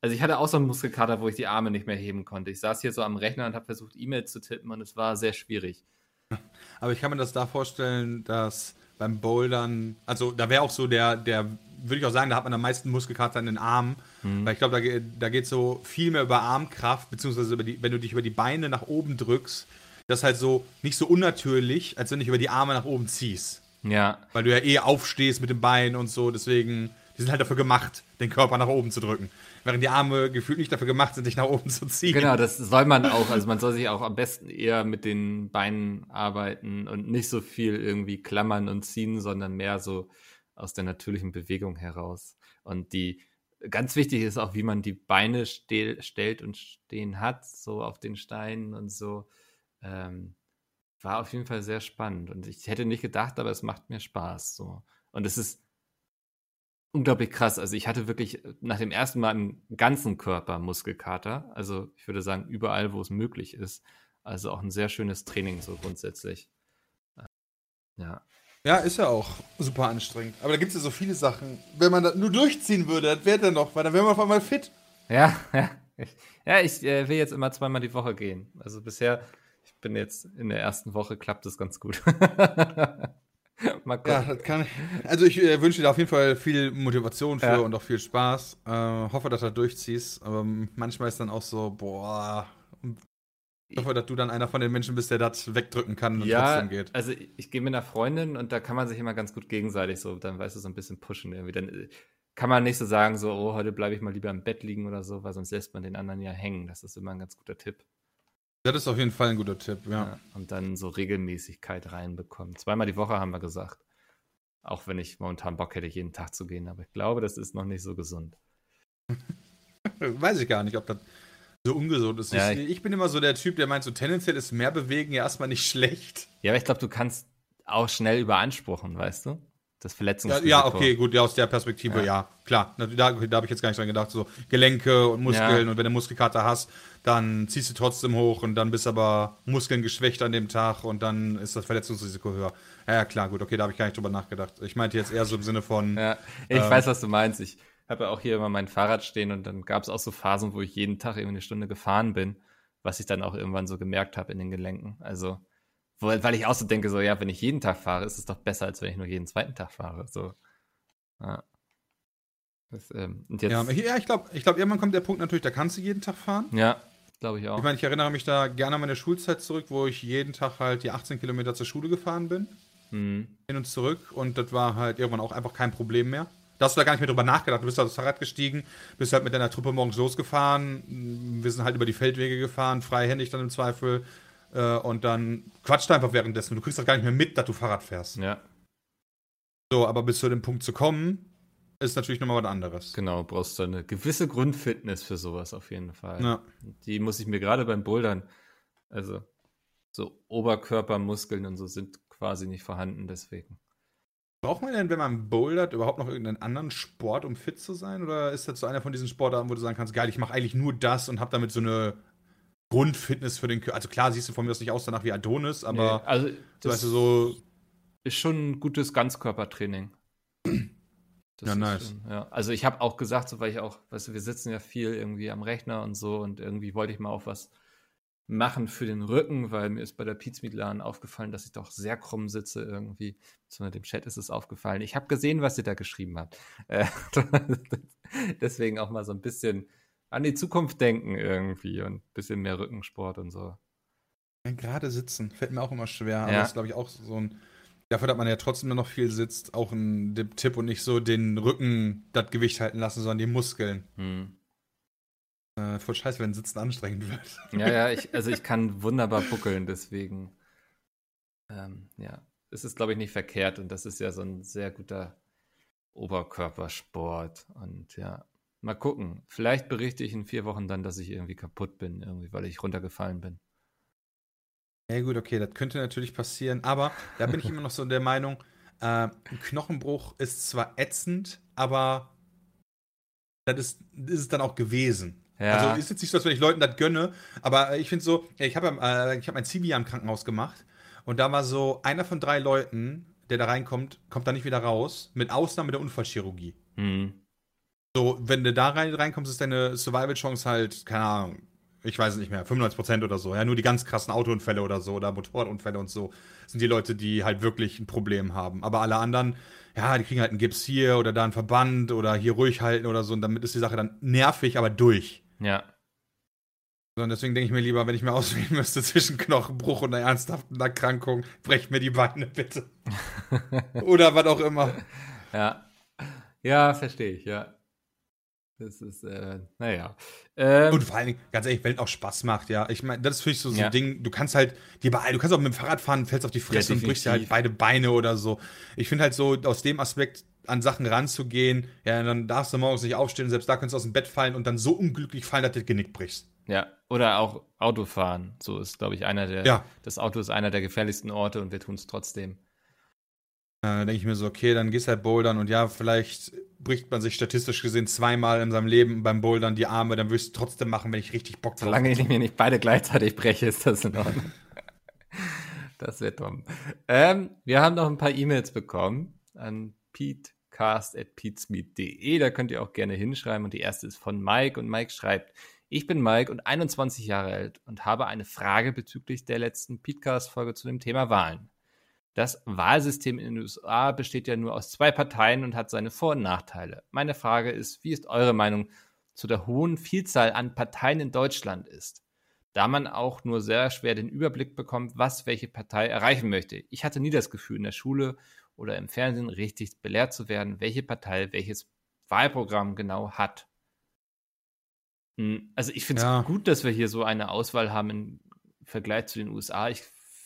also ich hatte auch so einen Muskelkater, wo ich die Arme nicht mehr heben konnte. Ich saß hier so am Rechner und habe versucht, E-Mails zu tippen und es war sehr schwierig. Aber ich kann mir das da vorstellen, dass beim Bouldern, also da wäre auch so der, der, würde ich auch sagen, da hat man am meisten Muskelkater in den Armen. Mhm. Weil ich glaube, da, da geht so viel mehr über Armkraft, beziehungsweise über die, wenn du dich über die Beine nach oben drückst, das ist halt so nicht so unnatürlich, als wenn du dich über die Arme nach oben ziehst. Ja, Weil du ja eh aufstehst mit dem Bein und so, deswegen, die sind halt dafür gemacht, den Körper nach oben zu drücken. Während die Arme gefühlt nicht dafür gemacht sind, dich nach oben zu ziehen. genau, das soll man auch. Also man soll sich auch am besten eher mit den Beinen arbeiten und nicht so viel irgendwie klammern und ziehen, sondern mehr so aus der natürlichen Bewegung heraus. Und die ganz wichtig ist auch, wie man die Beine stel, stellt und stehen hat, so auf den Steinen und so. Ähm, war auf jeden Fall sehr spannend. Und ich hätte nicht gedacht, aber es macht mir Spaß. So. Und es ist unglaublich krass. Also ich hatte wirklich nach dem ersten Mal im ganzen Körper Muskelkater. Also ich würde sagen, überall, wo es möglich ist. Also auch ein sehr schönes Training so grundsätzlich. Ja. Ja, ist ja auch super anstrengend. Aber da gibt es ja so viele Sachen. Wenn man das nur durchziehen würde, das wäre dann noch, weil dann wäre man auf einmal fit. Ja, ja. Ich, ja, ich äh, will jetzt immer zweimal die Woche gehen. Also bisher, ich bin jetzt in der ersten Woche, klappt es ganz gut. Mal. Ja, das kann ich. Also ich äh, wünsche dir auf jeden Fall viel Motivation für Ja. und auch viel Spaß. Äh, hoffe, dass du durchziehst. Aber manchmal ist dann auch so, boah. Ich hoffe, dass du dann einer von den Menschen bist, der das wegdrücken kann und Ja, trotzdem geht. also ich, ich gehe mit einer Freundin und da kann man sich immer ganz gut gegenseitig so, dann weißt du, so ein bisschen pushen irgendwie. Dann äh, kann man nicht so sagen, so, oh, heute bleibe ich mal lieber im Bett liegen oder so, weil sonst lässt man den anderen ja hängen. Das ist immer ein ganz guter Tipp. Das ist auf jeden Fall ein guter Tipp, ja. Ja, und dann so Regelmäßigkeit reinbekommen. Zweimal die Woche haben wir gesagt. Auch wenn ich momentan Bock hätte, jeden Tag zu gehen. Aber ich glaube, das ist noch nicht so gesund. Weiß ich gar nicht, ob das so ungesund ist. Ja, ich, ich bin immer so der Typ, der meint, so tendenziell ist mehr bewegen ja erstmal nicht schlecht. Ja, aber ich glaube, du kannst auch schnell überanspruchen, weißt du? Das Ja, Verletzungsrisiko. ja, okay, gut, ja, aus der Perspektive, Ja. ja, klar. Da, da, habe ich jetzt gar nicht dran gedacht. So Gelenke und Muskeln Ja. und wenn du Muskelkater hast, dann ziehst du trotzdem hoch und dann bist aber Muskeln geschwächt an dem Tag und dann ist das Verletzungsrisiko höher. Ja, ja klar, gut, okay, da habe ich gar nicht drüber nachgedacht. Ich meinte jetzt eher so im Sinne von, Ja, ich Ähm. weiß, was du meinst. Ich habe ja auch hier immer mein Fahrrad stehen und dann gab es auch so Phasen, wo ich jeden Tag irgendwie eine Stunde gefahren bin, was ich dann auch irgendwann so gemerkt habe in den Gelenken. Also, wo, weil ich auch so denke, so, ja, wenn ich jeden Tag fahre, ist es doch besser, als wenn ich nur jeden zweiten Tag fahre. So. Ja. Das, ähm, und jetzt, ja, ja, ja ich glaube, ich glaub, irgendwann kommt der Punkt natürlich, da kannst du jeden Tag fahren. glaube ich auch. Ich meine, ich erinnere mich da gerne an meine Schulzeit zurück, wo ich jeden Tag halt die 18 Kilometer zur Schule gefahren bin. Hm. hin und zurück und das war halt irgendwann auch einfach kein Problem mehr. Da hast du da gar nicht mehr drüber nachgedacht. Du bist halt aufs Fahrrad gestiegen, bist halt mit deiner Truppe morgens losgefahren. Wir sind halt über die Feldwege gefahren, freihändig dann im Zweifel. Äh, und dann quatscht einfach währenddessen. Du kriegst halt gar nicht mehr mit, dass du Fahrrad fährst. Ja. So, aber bis zu dem Punkt zu kommen, ist natürlich nochmal was anderes. Genau, brauchst du eine gewisse Grundfitness für sowas auf jeden Fall. Ja. Die muss ich mir gerade beim Bouldern, also so Oberkörpermuskeln und so sind quasi nicht vorhanden, deswegen. Braucht man denn, wenn man bouldert, überhaupt noch irgendeinen anderen Sport, um fit zu sein? Oder ist das so einer von diesen Sportarten, wo du sagen kannst, geil, ich mache eigentlich nur das und habe damit so eine Grundfitness für den Körper? Also klar, siehst du von mir aus nicht aus danach wie Adonis, aber nee, also so, das weißt du, so ist schon ein gutes Ganzkörpertraining. Das Ja, ist nice. Schon, ja. Also ich habe auch gesagt, so weil ich auch, weißt du, wir sitzen ja viel irgendwie am Rechner und so und irgendwie wollte ich mal auch was machen für den Rücken, weil mir ist bei der Pizmeetlan aufgefallen, dass ich doch sehr krumm sitze irgendwie. Beziehungsweise dem Chat ist es aufgefallen. Ich habe gesehen, was ihr da geschrieben habt. Äh, Deswegen auch mal so ein bisschen an die Zukunft denken irgendwie und ein bisschen mehr Rückensport und so. Ja, Gerade sitzen fällt mir auch immer schwer. Aber Ja. das ist, glaube ich, auch so ein. Dafür, dass man ja trotzdem nur noch viel sitzt, auch ein Tipp und nicht so den Rücken das Gewicht halten lassen, sondern die Muskeln. Hm. Äh, voll scheiße, wenn Sitzen anstrengend wird. Ja, ja, ich, also ich kann wunderbar buckeln, deswegen, ähm, ja, es ist, glaube ich, nicht verkehrt und das ist ja so ein sehr guter Oberkörpersport und ja, mal gucken. Vielleicht berichte ich in vier Wochen dann, dass ich irgendwie kaputt bin, irgendwie, weil ich runtergefallen bin. Ja, gut, okay, das könnte natürlich passieren, aber da bin ich immer noch so der Meinung, äh, ein Knochenbruch ist zwar ätzend, aber das ist, ist es dann auch gewesen. Ja. Also ist jetzt nicht so, als wenn ich Leuten das gönne, aber ich finde so, ich habe äh, ich hab mein Zivi am Krankenhaus gemacht und da war so einer von drei Leuten, der da reinkommt, kommt da nicht wieder raus, mit Ausnahme der Unfallchirurgie. Hm. So, wenn du da rein, reinkommst, ist deine Survival-Chance halt, keine Ahnung, ich weiß es nicht mehr, 95% oder so. Ja, nur die ganz krassen Autounfälle oder so oder Motorradunfälle und so sind die Leute, die halt wirklich ein Problem haben. Aber alle anderen, ja, die kriegen halt einen Gips hier oder da einen Verband oder hier ruhig halten oder so und damit ist die Sache dann nervig, aber durch. Ja, Und deswegen denke ich mir lieber, wenn ich mir auswählen müsste zwischen Knochenbruch und einer ernsthaften Erkrankung, brecht mir die Beine bitte. oder was auch immer. ja. Ja, verstehe ich, ja. Das ist, äh, naja. Ähm, Und vor allen Dingen, ganz ehrlich, wenn es auch Spaß macht, ja. Ich meine, das ist für mich so, so Ja. ein Ding, du kannst halt, dir bei, du kannst auch mit dem Fahrrad fahren, fällst auf die Fresse Ja, und brichst dir halt beide Beine oder so. Ich finde halt so, aus dem Aspekt an Sachen ranzugehen, ja, dann darfst du morgens nicht aufstehen, selbst da kannst du aus dem Bett fallen und dann so unglücklich fallen, dass du das Genick brichst. Ja, oder auch Autofahren. So ist, glaube ich, einer der. Ja. Das Auto ist einer der gefährlichsten Orte und wir tun es trotzdem. Äh, denke ich mir so, okay, dann gehst halt bouldern und ja, vielleicht bricht man sich statistisch gesehen zweimal in seinem Leben beim Bouldern die Arme, dann wirst du trotzdem machen, wenn ich richtig Bock drauf Solange ich mir nicht beide gleichzeitig breche, ist das in Ordnung. das wäre dumm. Ähm, wir haben noch ein paar E-Mails bekommen an petecast.petesmeet.de. Da könnt ihr auch gerne hinschreiben. Und die erste ist von Mike. Und Mike schreibt, ich bin Mike und 21 Jahre alt und habe eine Frage bezüglich der letzten Petecast-Folge zu dem Thema Wahlen. Das Wahlsystem in den USA besteht ja nur aus zwei Parteien und hat seine Vor- und Nachteile. Meine Frage ist, wie ist eure Meinung zu der hohen Vielzahl an Parteien in Deutschland ist? Da man auch nur sehr schwer den Überblick bekommt, was welche Partei erreichen möchte. Ich hatte nie das Gefühl, in der Schule oder im Fernsehen richtig belehrt zu werden, welche Partei welches Wahlprogramm genau hat. Hm, Also ich finde es Ja. gut, dass wir hier so eine Auswahl haben im Vergleich zu den USA. Ich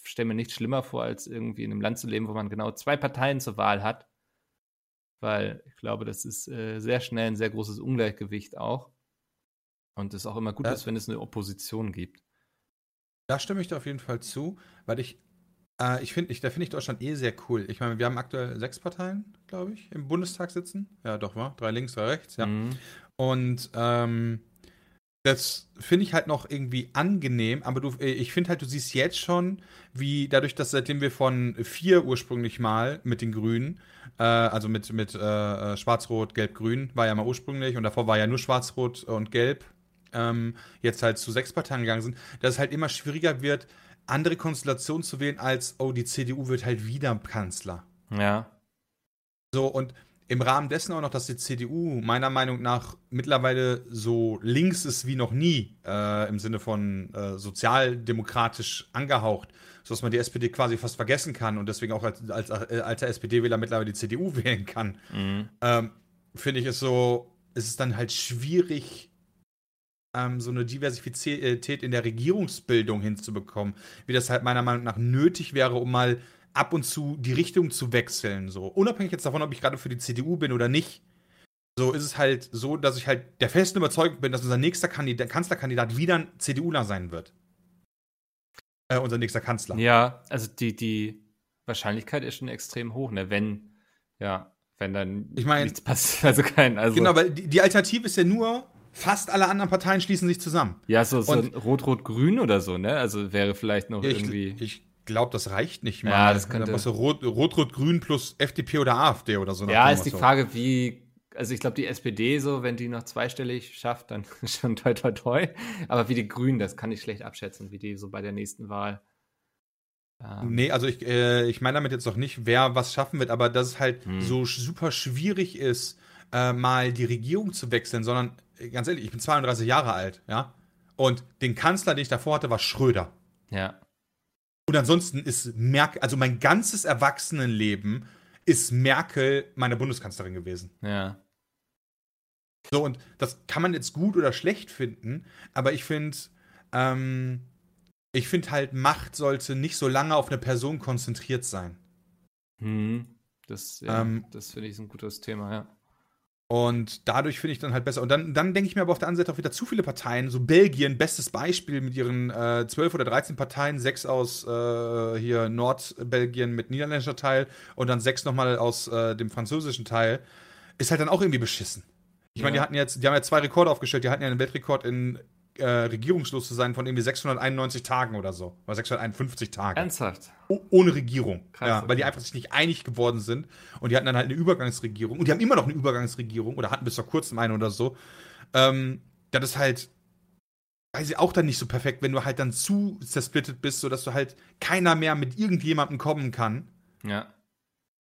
stelle mir nichts schlimmer vor, als irgendwie in einem Land zu leben, wo man genau zwei Parteien zur Wahl hat. Weil ich glaube, das ist äh, sehr schnell ein sehr großes Ungleichgewicht auch. Und es auch immer gut Ja. ist, wenn es eine Opposition gibt. Da stimme ich dir auf jeden Fall zu, weil ich, äh, ich finde, ich, da finde ich Deutschland eh sehr cool. Ich meine, wir haben aktuell sechs Parteien, glaube ich, im Bundestag sitzen. Ja, doch, war. Drei links, drei rechts, ja. Mhm. Und ähm, das finde ich halt noch irgendwie angenehm, aber du, äh, ich finde halt, du siehst jetzt schon, wie dadurch, dass seitdem wir von vier ursprünglich mal mit den Grünen, äh, also mit, mit äh, äh, Schwarz-Rot, Gelb-Grün, war ja mal ursprünglich und davor war ja nur Schwarz-Rot und Gelb, ähm, jetzt halt zu sechs Parteien gegangen sind, dass es halt immer schwieriger wird, andere Konstellationen zu wählen, als, oh, die CDU wird halt wieder Kanzler. Ja. So, und im Rahmen dessen auch noch, dass die CDU meiner Meinung nach mittlerweile so links ist wie noch nie, äh, im Sinne von äh, sozialdemokratisch angehaucht, sodass man die SPD quasi fast vergessen kann und deswegen auch als, als äh, alter SPD-Wähler mittlerweile die CDU wählen kann, Mhm. ähm, finde ich es so, es ist dann halt schwierig, ähm, so eine Diversifizität in der Regierungsbildung hinzubekommen, wie das halt meiner Meinung nach nötig wäre, um mal ab und zu die Richtung zu wechseln. So unabhängig jetzt davon, ob ich gerade für die CDU bin oder nicht. So ist es halt so, dass ich halt der festen Überzeugung bin, dass unser nächster Kandidat, Kanzlerkandidat wieder ein CDUler sein wird. Äh, unser nächster Kanzler. Ja, also die, die Wahrscheinlichkeit ist schon extrem hoch, ne? Wenn, ja, wenn dann ich mein, nichts passiert. Also kein, also. Genau, weil die, die Alternative ist ja nur, fast alle anderen Parteien schließen sich zusammen. Ja, so, so Rot-Rot-Grün oder so, ne? Also wäre vielleicht noch ja, ich, irgendwie. Ich glaube, das reicht nicht mal. Ja, das könnte. Rot-Rot-Grün plus FDP oder AfD oder so. Ja, ist die Frage, wie. Also ich glaube, die SPD so, wenn die noch zweistellig schafft, dann schon toi toi toi. Aber wie die Grünen, das kann ich schlecht abschätzen, wie die so bei der nächsten Wahl. Ähm. Nee, also ich, äh, ich meine damit jetzt noch nicht, wer was schaffen wird, aber dass es halt hm. so super schwierig ist, äh, mal die Regierung zu wechseln, sondern äh, ganz ehrlich, ich bin 32 Jahre alt, ja. Und den Kanzler, den ich davor hatte, war Schröder. Ja. Und ansonsten ist Merkel, also mein ganzes Erwachsenenleben ist Merkel meine Bundeskanzlerin gewesen. Ja. So, und das kann man jetzt gut oder schlecht finden, aber ich finde, ähm, ich finde halt, Macht sollte nicht so lange auf eine Person konzentriert sein. Hm. Das, ja, ähm, das finde ich ein gutes Thema, ja. Und dadurch finde ich dann halt besser. Und dann, dann denke ich mir aber auf der anderen Seite auch wieder zu viele Parteien. So Belgien, bestes Beispiel mit ihren äh, 12 oder 13 Parteien, sechs aus äh, hier Nordbelgien mit niederländischer Teil und dann sechs nochmal aus äh, dem französischen Teil, ist halt dann auch irgendwie beschissen. Ich ja. meine, die hatten jetzt, die haben ja zwei Rekorde aufgestellt. Die hatten ja einen Weltrekord in äh, regierungslos zu sein von irgendwie 691 Tagen oder so. Oder 651 Tagen. Ernsthaft? O ohne Regierung. Krass, ja, weil die einfach sich nicht einig geworden sind. Und die hatten dann halt eine Übergangsregierung. Und die haben immer noch eine Übergangsregierung oder hatten bis vor kurzem eine oder so. Ähm, das ist halt, weiß ich, auch dann nicht so perfekt, wenn du halt dann zu zersplittet bist, sodass du halt keiner mehr mit irgendjemandem kommen kann. Ja.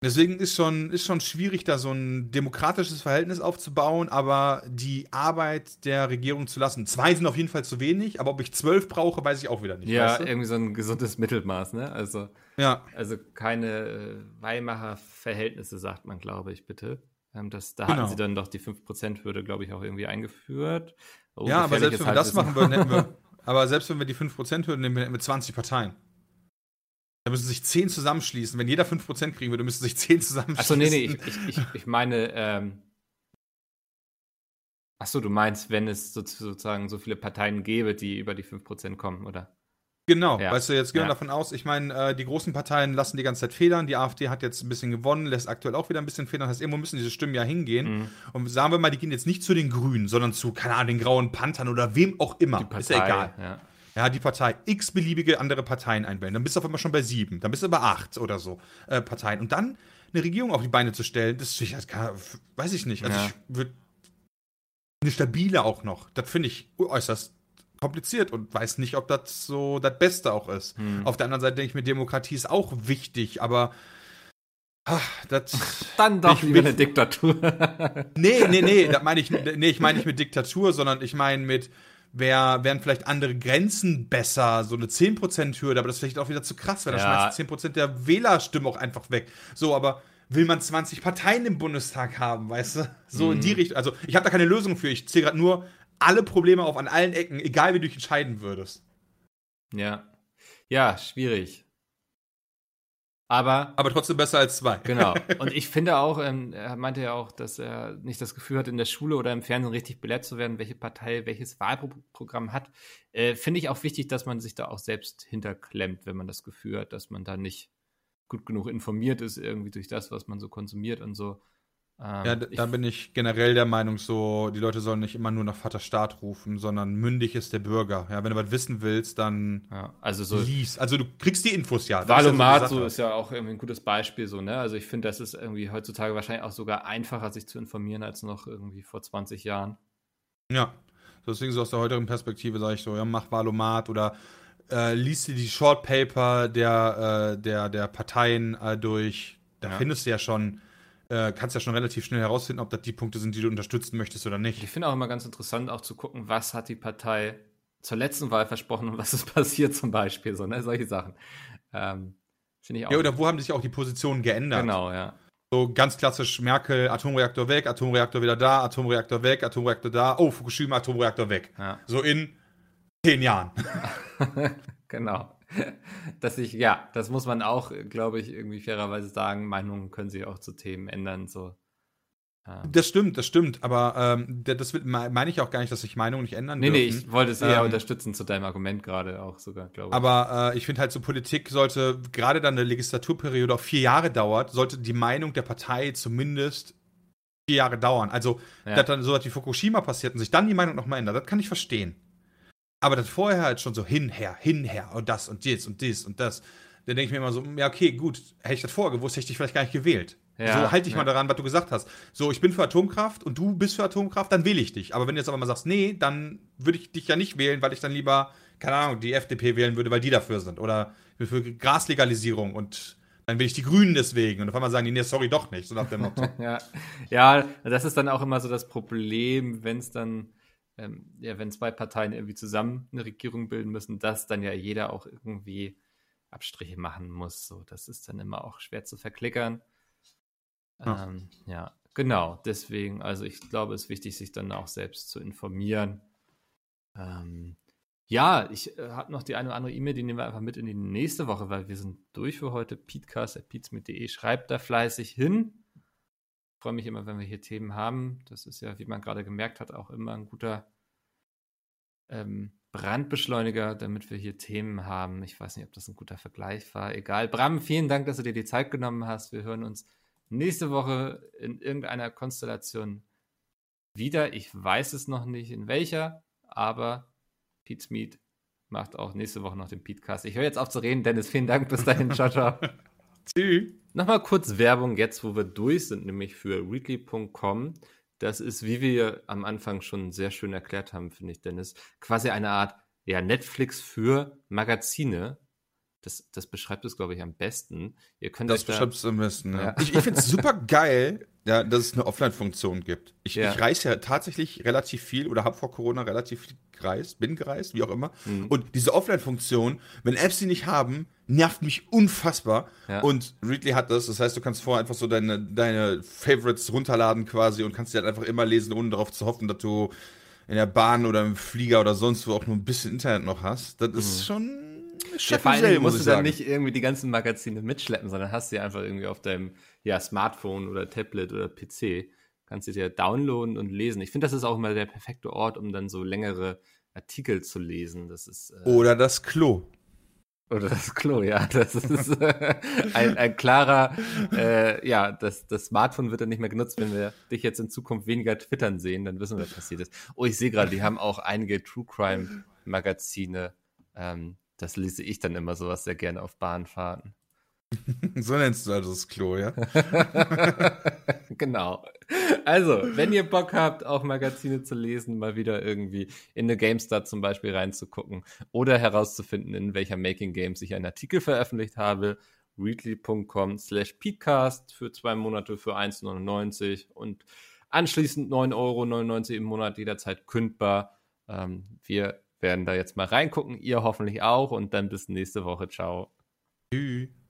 Deswegen ist schon, ist schon schwierig, da so ein demokratisches Verhältnis aufzubauen, aber die Arbeit der Regierung zu lassen. Zwei sind auf jeden Fall zu wenig, aber ob ich zwölf brauche, weiß ich auch wieder nicht. Ja, weißt du? irgendwie so ein gesundes Mittelmaß, ne? Also, ja. also keine äh, Weimarer Verhältnisse, sagt man, glaube ich, bitte. Ähm, das, da genau. hatten sie dann doch die 5%-Hürde, glaube ich, auch irgendwie eingeführt. Oh, ja, aber selbst wenn wir das machen würden, hätten wir, aber selbst wenn wir die 5%-Hürde nehmen, hätten wir 20 Parteien. Da müssen sich zehn zusammenschließen. Wenn jeder 5% kriegen würde, müssten sich zehn zusammenschließen. Achso, nee, nee, ich, ich, ich meine, ähm, Achso, du meinst, wenn es sozusagen so viele Parteien gäbe, die über die 5% kommen, oder? Genau, ja. weißt du, jetzt gehen wir ja. davon aus, ich meine, äh, die großen Parteien lassen die ganze Zeit federn, die AfD hat jetzt ein bisschen gewonnen, lässt aktuell auch wieder ein bisschen federn, das heißt, irgendwo müssen diese Stimmen ja hingehen. Mhm. Und sagen wir mal, die gehen jetzt nicht zu den Grünen, sondern zu, keine Ahnung, den grauen Panthern oder wem auch immer. Partei, ist ja egal. Ja ja, die Partei x-beliebige andere Parteien einwählen. Dann bist du auf einmal schon bei sieben, dann bist du bei acht oder so äh, Parteien. Und dann eine Regierung auf die Beine zu stellen, das ich, kann, weiß ich nicht. Also ja. ich würde eine stabile auch noch. Das finde ich äußerst kompliziert und weiß nicht, ob das so das Beste auch ist. Hm. Auf der anderen Seite denke ich mir, Demokratie ist auch wichtig, aber ach, das dann doch lieber eine Diktatur. nee, nee, nee, das meine ich nee, ich meine nicht mit Diktatur, sondern ich meine mit wär, wären vielleicht andere Grenzen besser, so eine 10%-Hürde, aber das ist vielleicht auch wieder zu krass, weil ja. dann schmeißt 10% der Wählerstimmen auch einfach weg. So, aber will man 20 Parteien im Bundestag haben, weißt du? So mhm. in die Richtung. Also, ich habe da keine Lösung für. Ich zähle gerade nur alle Probleme auf an allen Ecken, egal wie du dich entscheiden würdest. Ja. Ja, schwierig. Aber, aber trotzdem besser als zwei. Genau. Und ich finde auch, ähm, er meinte ja auch, dass er nicht das Gefühl hat, in der Schule oder im Fernsehen richtig belehrt zu werden, welche Partei welches Wahlprogramm hat. Äh, finde ich auch wichtig, dass man sich da auch selbst hinterklemmt, wenn man das Gefühl hat, dass man da nicht gut genug informiert ist, irgendwie durch das, was man so konsumiert und so. Ähm, ja, da bin ich generell der Meinung, so, die Leute sollen nicht immer nur nach Vater Staat rufen, sondern mündig ist der Bürger. Ja, wenn du was wissen willst, dann ja, also so lies. Also du kriegst die Infos ja. Valomat so, ist ja auch irgendwie ein gutes Beispiel so, ne? Also ich finde, das ist irgendwie heutzutage wahrscheinlich auch sogar einfacher, sich zu informieren, als noch irgendwie vor 20 Jahren. Ja. Deswegen so aus der heutigen Perspektive sage ich so, ja, mach Valomat oder äh, liest dir die Short Paper der, äh, der, der Parteien äh, durch. Da ja. findest du ja schon äh, kannst ja schon relativ schnell herausfinden, ob das die Punkte sind, die du unterstützen möchtest oder nicht. Ich finde auch immer ganz interessant, auch zu gucken, was hat die Partei zur letzten Wahl versprochen und was ist passiert zum Beispiel, so, ne? solche Sachen. Ähm, finde ich auch. Ja, oder wo haben sich auch die Positionen geändert? Genau, ja. So ganz klassisch Merkel, Atomreaktor weg, Atomreaktor wieder da, Atomreaktor weg, Atomreaktor da, oh, Fukushima, Atomreaktor weg. Ja. So in zehn Jahren. genau. dass ich, ja, das muss man auch, glaube ich, irgendwie fairerweise sagen. Meinungen können sich auch zu Themen ändern. So. Ähm. Das stimmt, das stimmt, aber ähm, das meine ich auch gar nicht, dass sich Meinungen nicht ändern nee, dürfen. Nee, ich wollte es eher ähm, unterstützen zu deinem Argument gerade auch sogar, glaube ich. Aber äh, ich finde halt so, Politik sollte, gerade dann eine Legislaturperiode auch vier Jahre dauert, sollte die Meinung der Partei zumindest vier Jahre dauern. Also, ja. dass dann so was wie Fukushima passiert und sich dann die Meinung nochmal ändert, das kann ich verstehen. Aber das vorher halt schon so hinher, hinher und das und dies und dies und das. Dann denke ich mir immer so, ja, okay, gut, hätte ich das vorher gewusst, hätte ich dich vielleicht gar nicht gewählt. Ja, so halte ich ja. mal daran, was du gesagt hast. So, ich bin für Atomkraft und du bist für Atomkraft, dann wähle ich dich. Aber wenn du jetzt aber mal sagst, nee, dann würde ich dich ja nicht wählen, weil ich dann lieber, keine Ahnung, die FDP wählen würde, weil die dafür sind. Oder für Graslegalisierung und dann will ich die Grünen deswegen. Und auf einmal sagen die, nee, sorry, doch nicht. So nach dem Motto. ja. ja, das ist dann auch immer so das Problem, wenn es dann, ähm, ja, wenn zwei Parteien irgendwie zusammen eine Regierung bilden müssen, dass dann ja jeder auch irgendwie Abstriche machen muss. So, das ist dann immer auch schwer zu verklickern. Ähm, ja, genau. Deswegen, also ich glaube, es ist wichtig, sich dann auch selbst zu informieren. Ähm, ja, ich äh, habe noch die eine oder andere E-Mail, die nehmen wir einfach mit in die nächste Woche, weil wir sind durch für heute. Peatcast.peatsmit.de. Schreibt da fleißig hin. Freue mich immer, wenn wir hier Themen haben. Das ist ja, wie man gerade gemerkt hat, auch immer ein guter ähm, Brandbeschleuniger, damit wir hier Themen haben. Ich weiß nicht, ob das ein guter Vergleich war. Egal. Bram, vielen Dank, dass du dir die Zeit genommen hast. Wir hören uns nächste Woche in irgendeiner Konstellation wieder. Ich weiß es noch nicht in welcher, aber Pete's Meet macht auch nächste Woche noch den Petecast. Ich höre jetzt auf zu reden. Dennis, vielen Dank. Bis dahin. ciao, ciao. Tschüss. Nochmal kurz Werbung jetzt, wo wir durch sind, nämlich für readly.com. Das ist, wie wir am Anfang schon sehr schön erklärt haben, finde ich, Dennis, quasi eine Art ja, Netflix für Magazine das, das beschreibt es, glaube ich, am besten. Ihr könnt das beschreibt es am besten, ja. ja. Ich, ich finde es super geil, ja, dass es eine Offline-Funktion gibt. Ich, ja. ich reise ja tatsächlich relativ viel oder habe vor Corona relativ viel gereist, bin gereist, wie auch immer. Mhm. Und diese Offline-Funktion, wenn Apps die nicht haben, nervt mich unfassbar. Ja. Und Readly hat das, das heißt, du kannst vorher einfach so deine, deine Favorites runterladen quasi und kannst die halt einfach immer lesen, ohne darauf zu hoffen, dass du in der Bahn oder im Flieger oder sonst wo auch nur ein bisschen Internet noch hast. Das mhm. ist schon ja, vor allem musst du dann nicht irgendwie die ganzen Magazine mitschleppen, sondern hast sie einfach irgendwie auf deinem ja, Smartphone oder Tablet oder PC. Kannst du dir downloaden und lesen. Ich finde, das ist auch immer der perfekte Ort, um dann so längere Artikel zu lesen. Das ist, äh, oder das Klo. Oder das Klo, ja. Das ist äh, ein, ein klarer, äh, ja, das, das Smartphone wird dann nicht mehr genutzt. Wenn wir dich jetzt in Zukunft weniger twittern sehen, dann wissen wir, was passiert ist. Oh, ich sehe gerade, die haben auch einige True Crime Magazine ähm, das lese ich dann immer sowas sehr gerne auf Bahnfahrten. so nennst du also das Klo, ja? genau. Also, wenn ihr Bock habt, auch Magazine zu lesen, mal wieder irgendwie in eine GameStar zum Beispiel reinzugucken oder herauszufinden, in welcher Making Games ich einen Artikel veröffentlicht habe, readly.com slash peatcast für zwei Monate für 1,99 und anschließend 9,99 Euro im Monat jederzeit kündbar. Ähm, wir werden da jetzt mal reingucken. Ihr hoffentlich auch und dann bis nächste Woche. Ciao. Tschüss.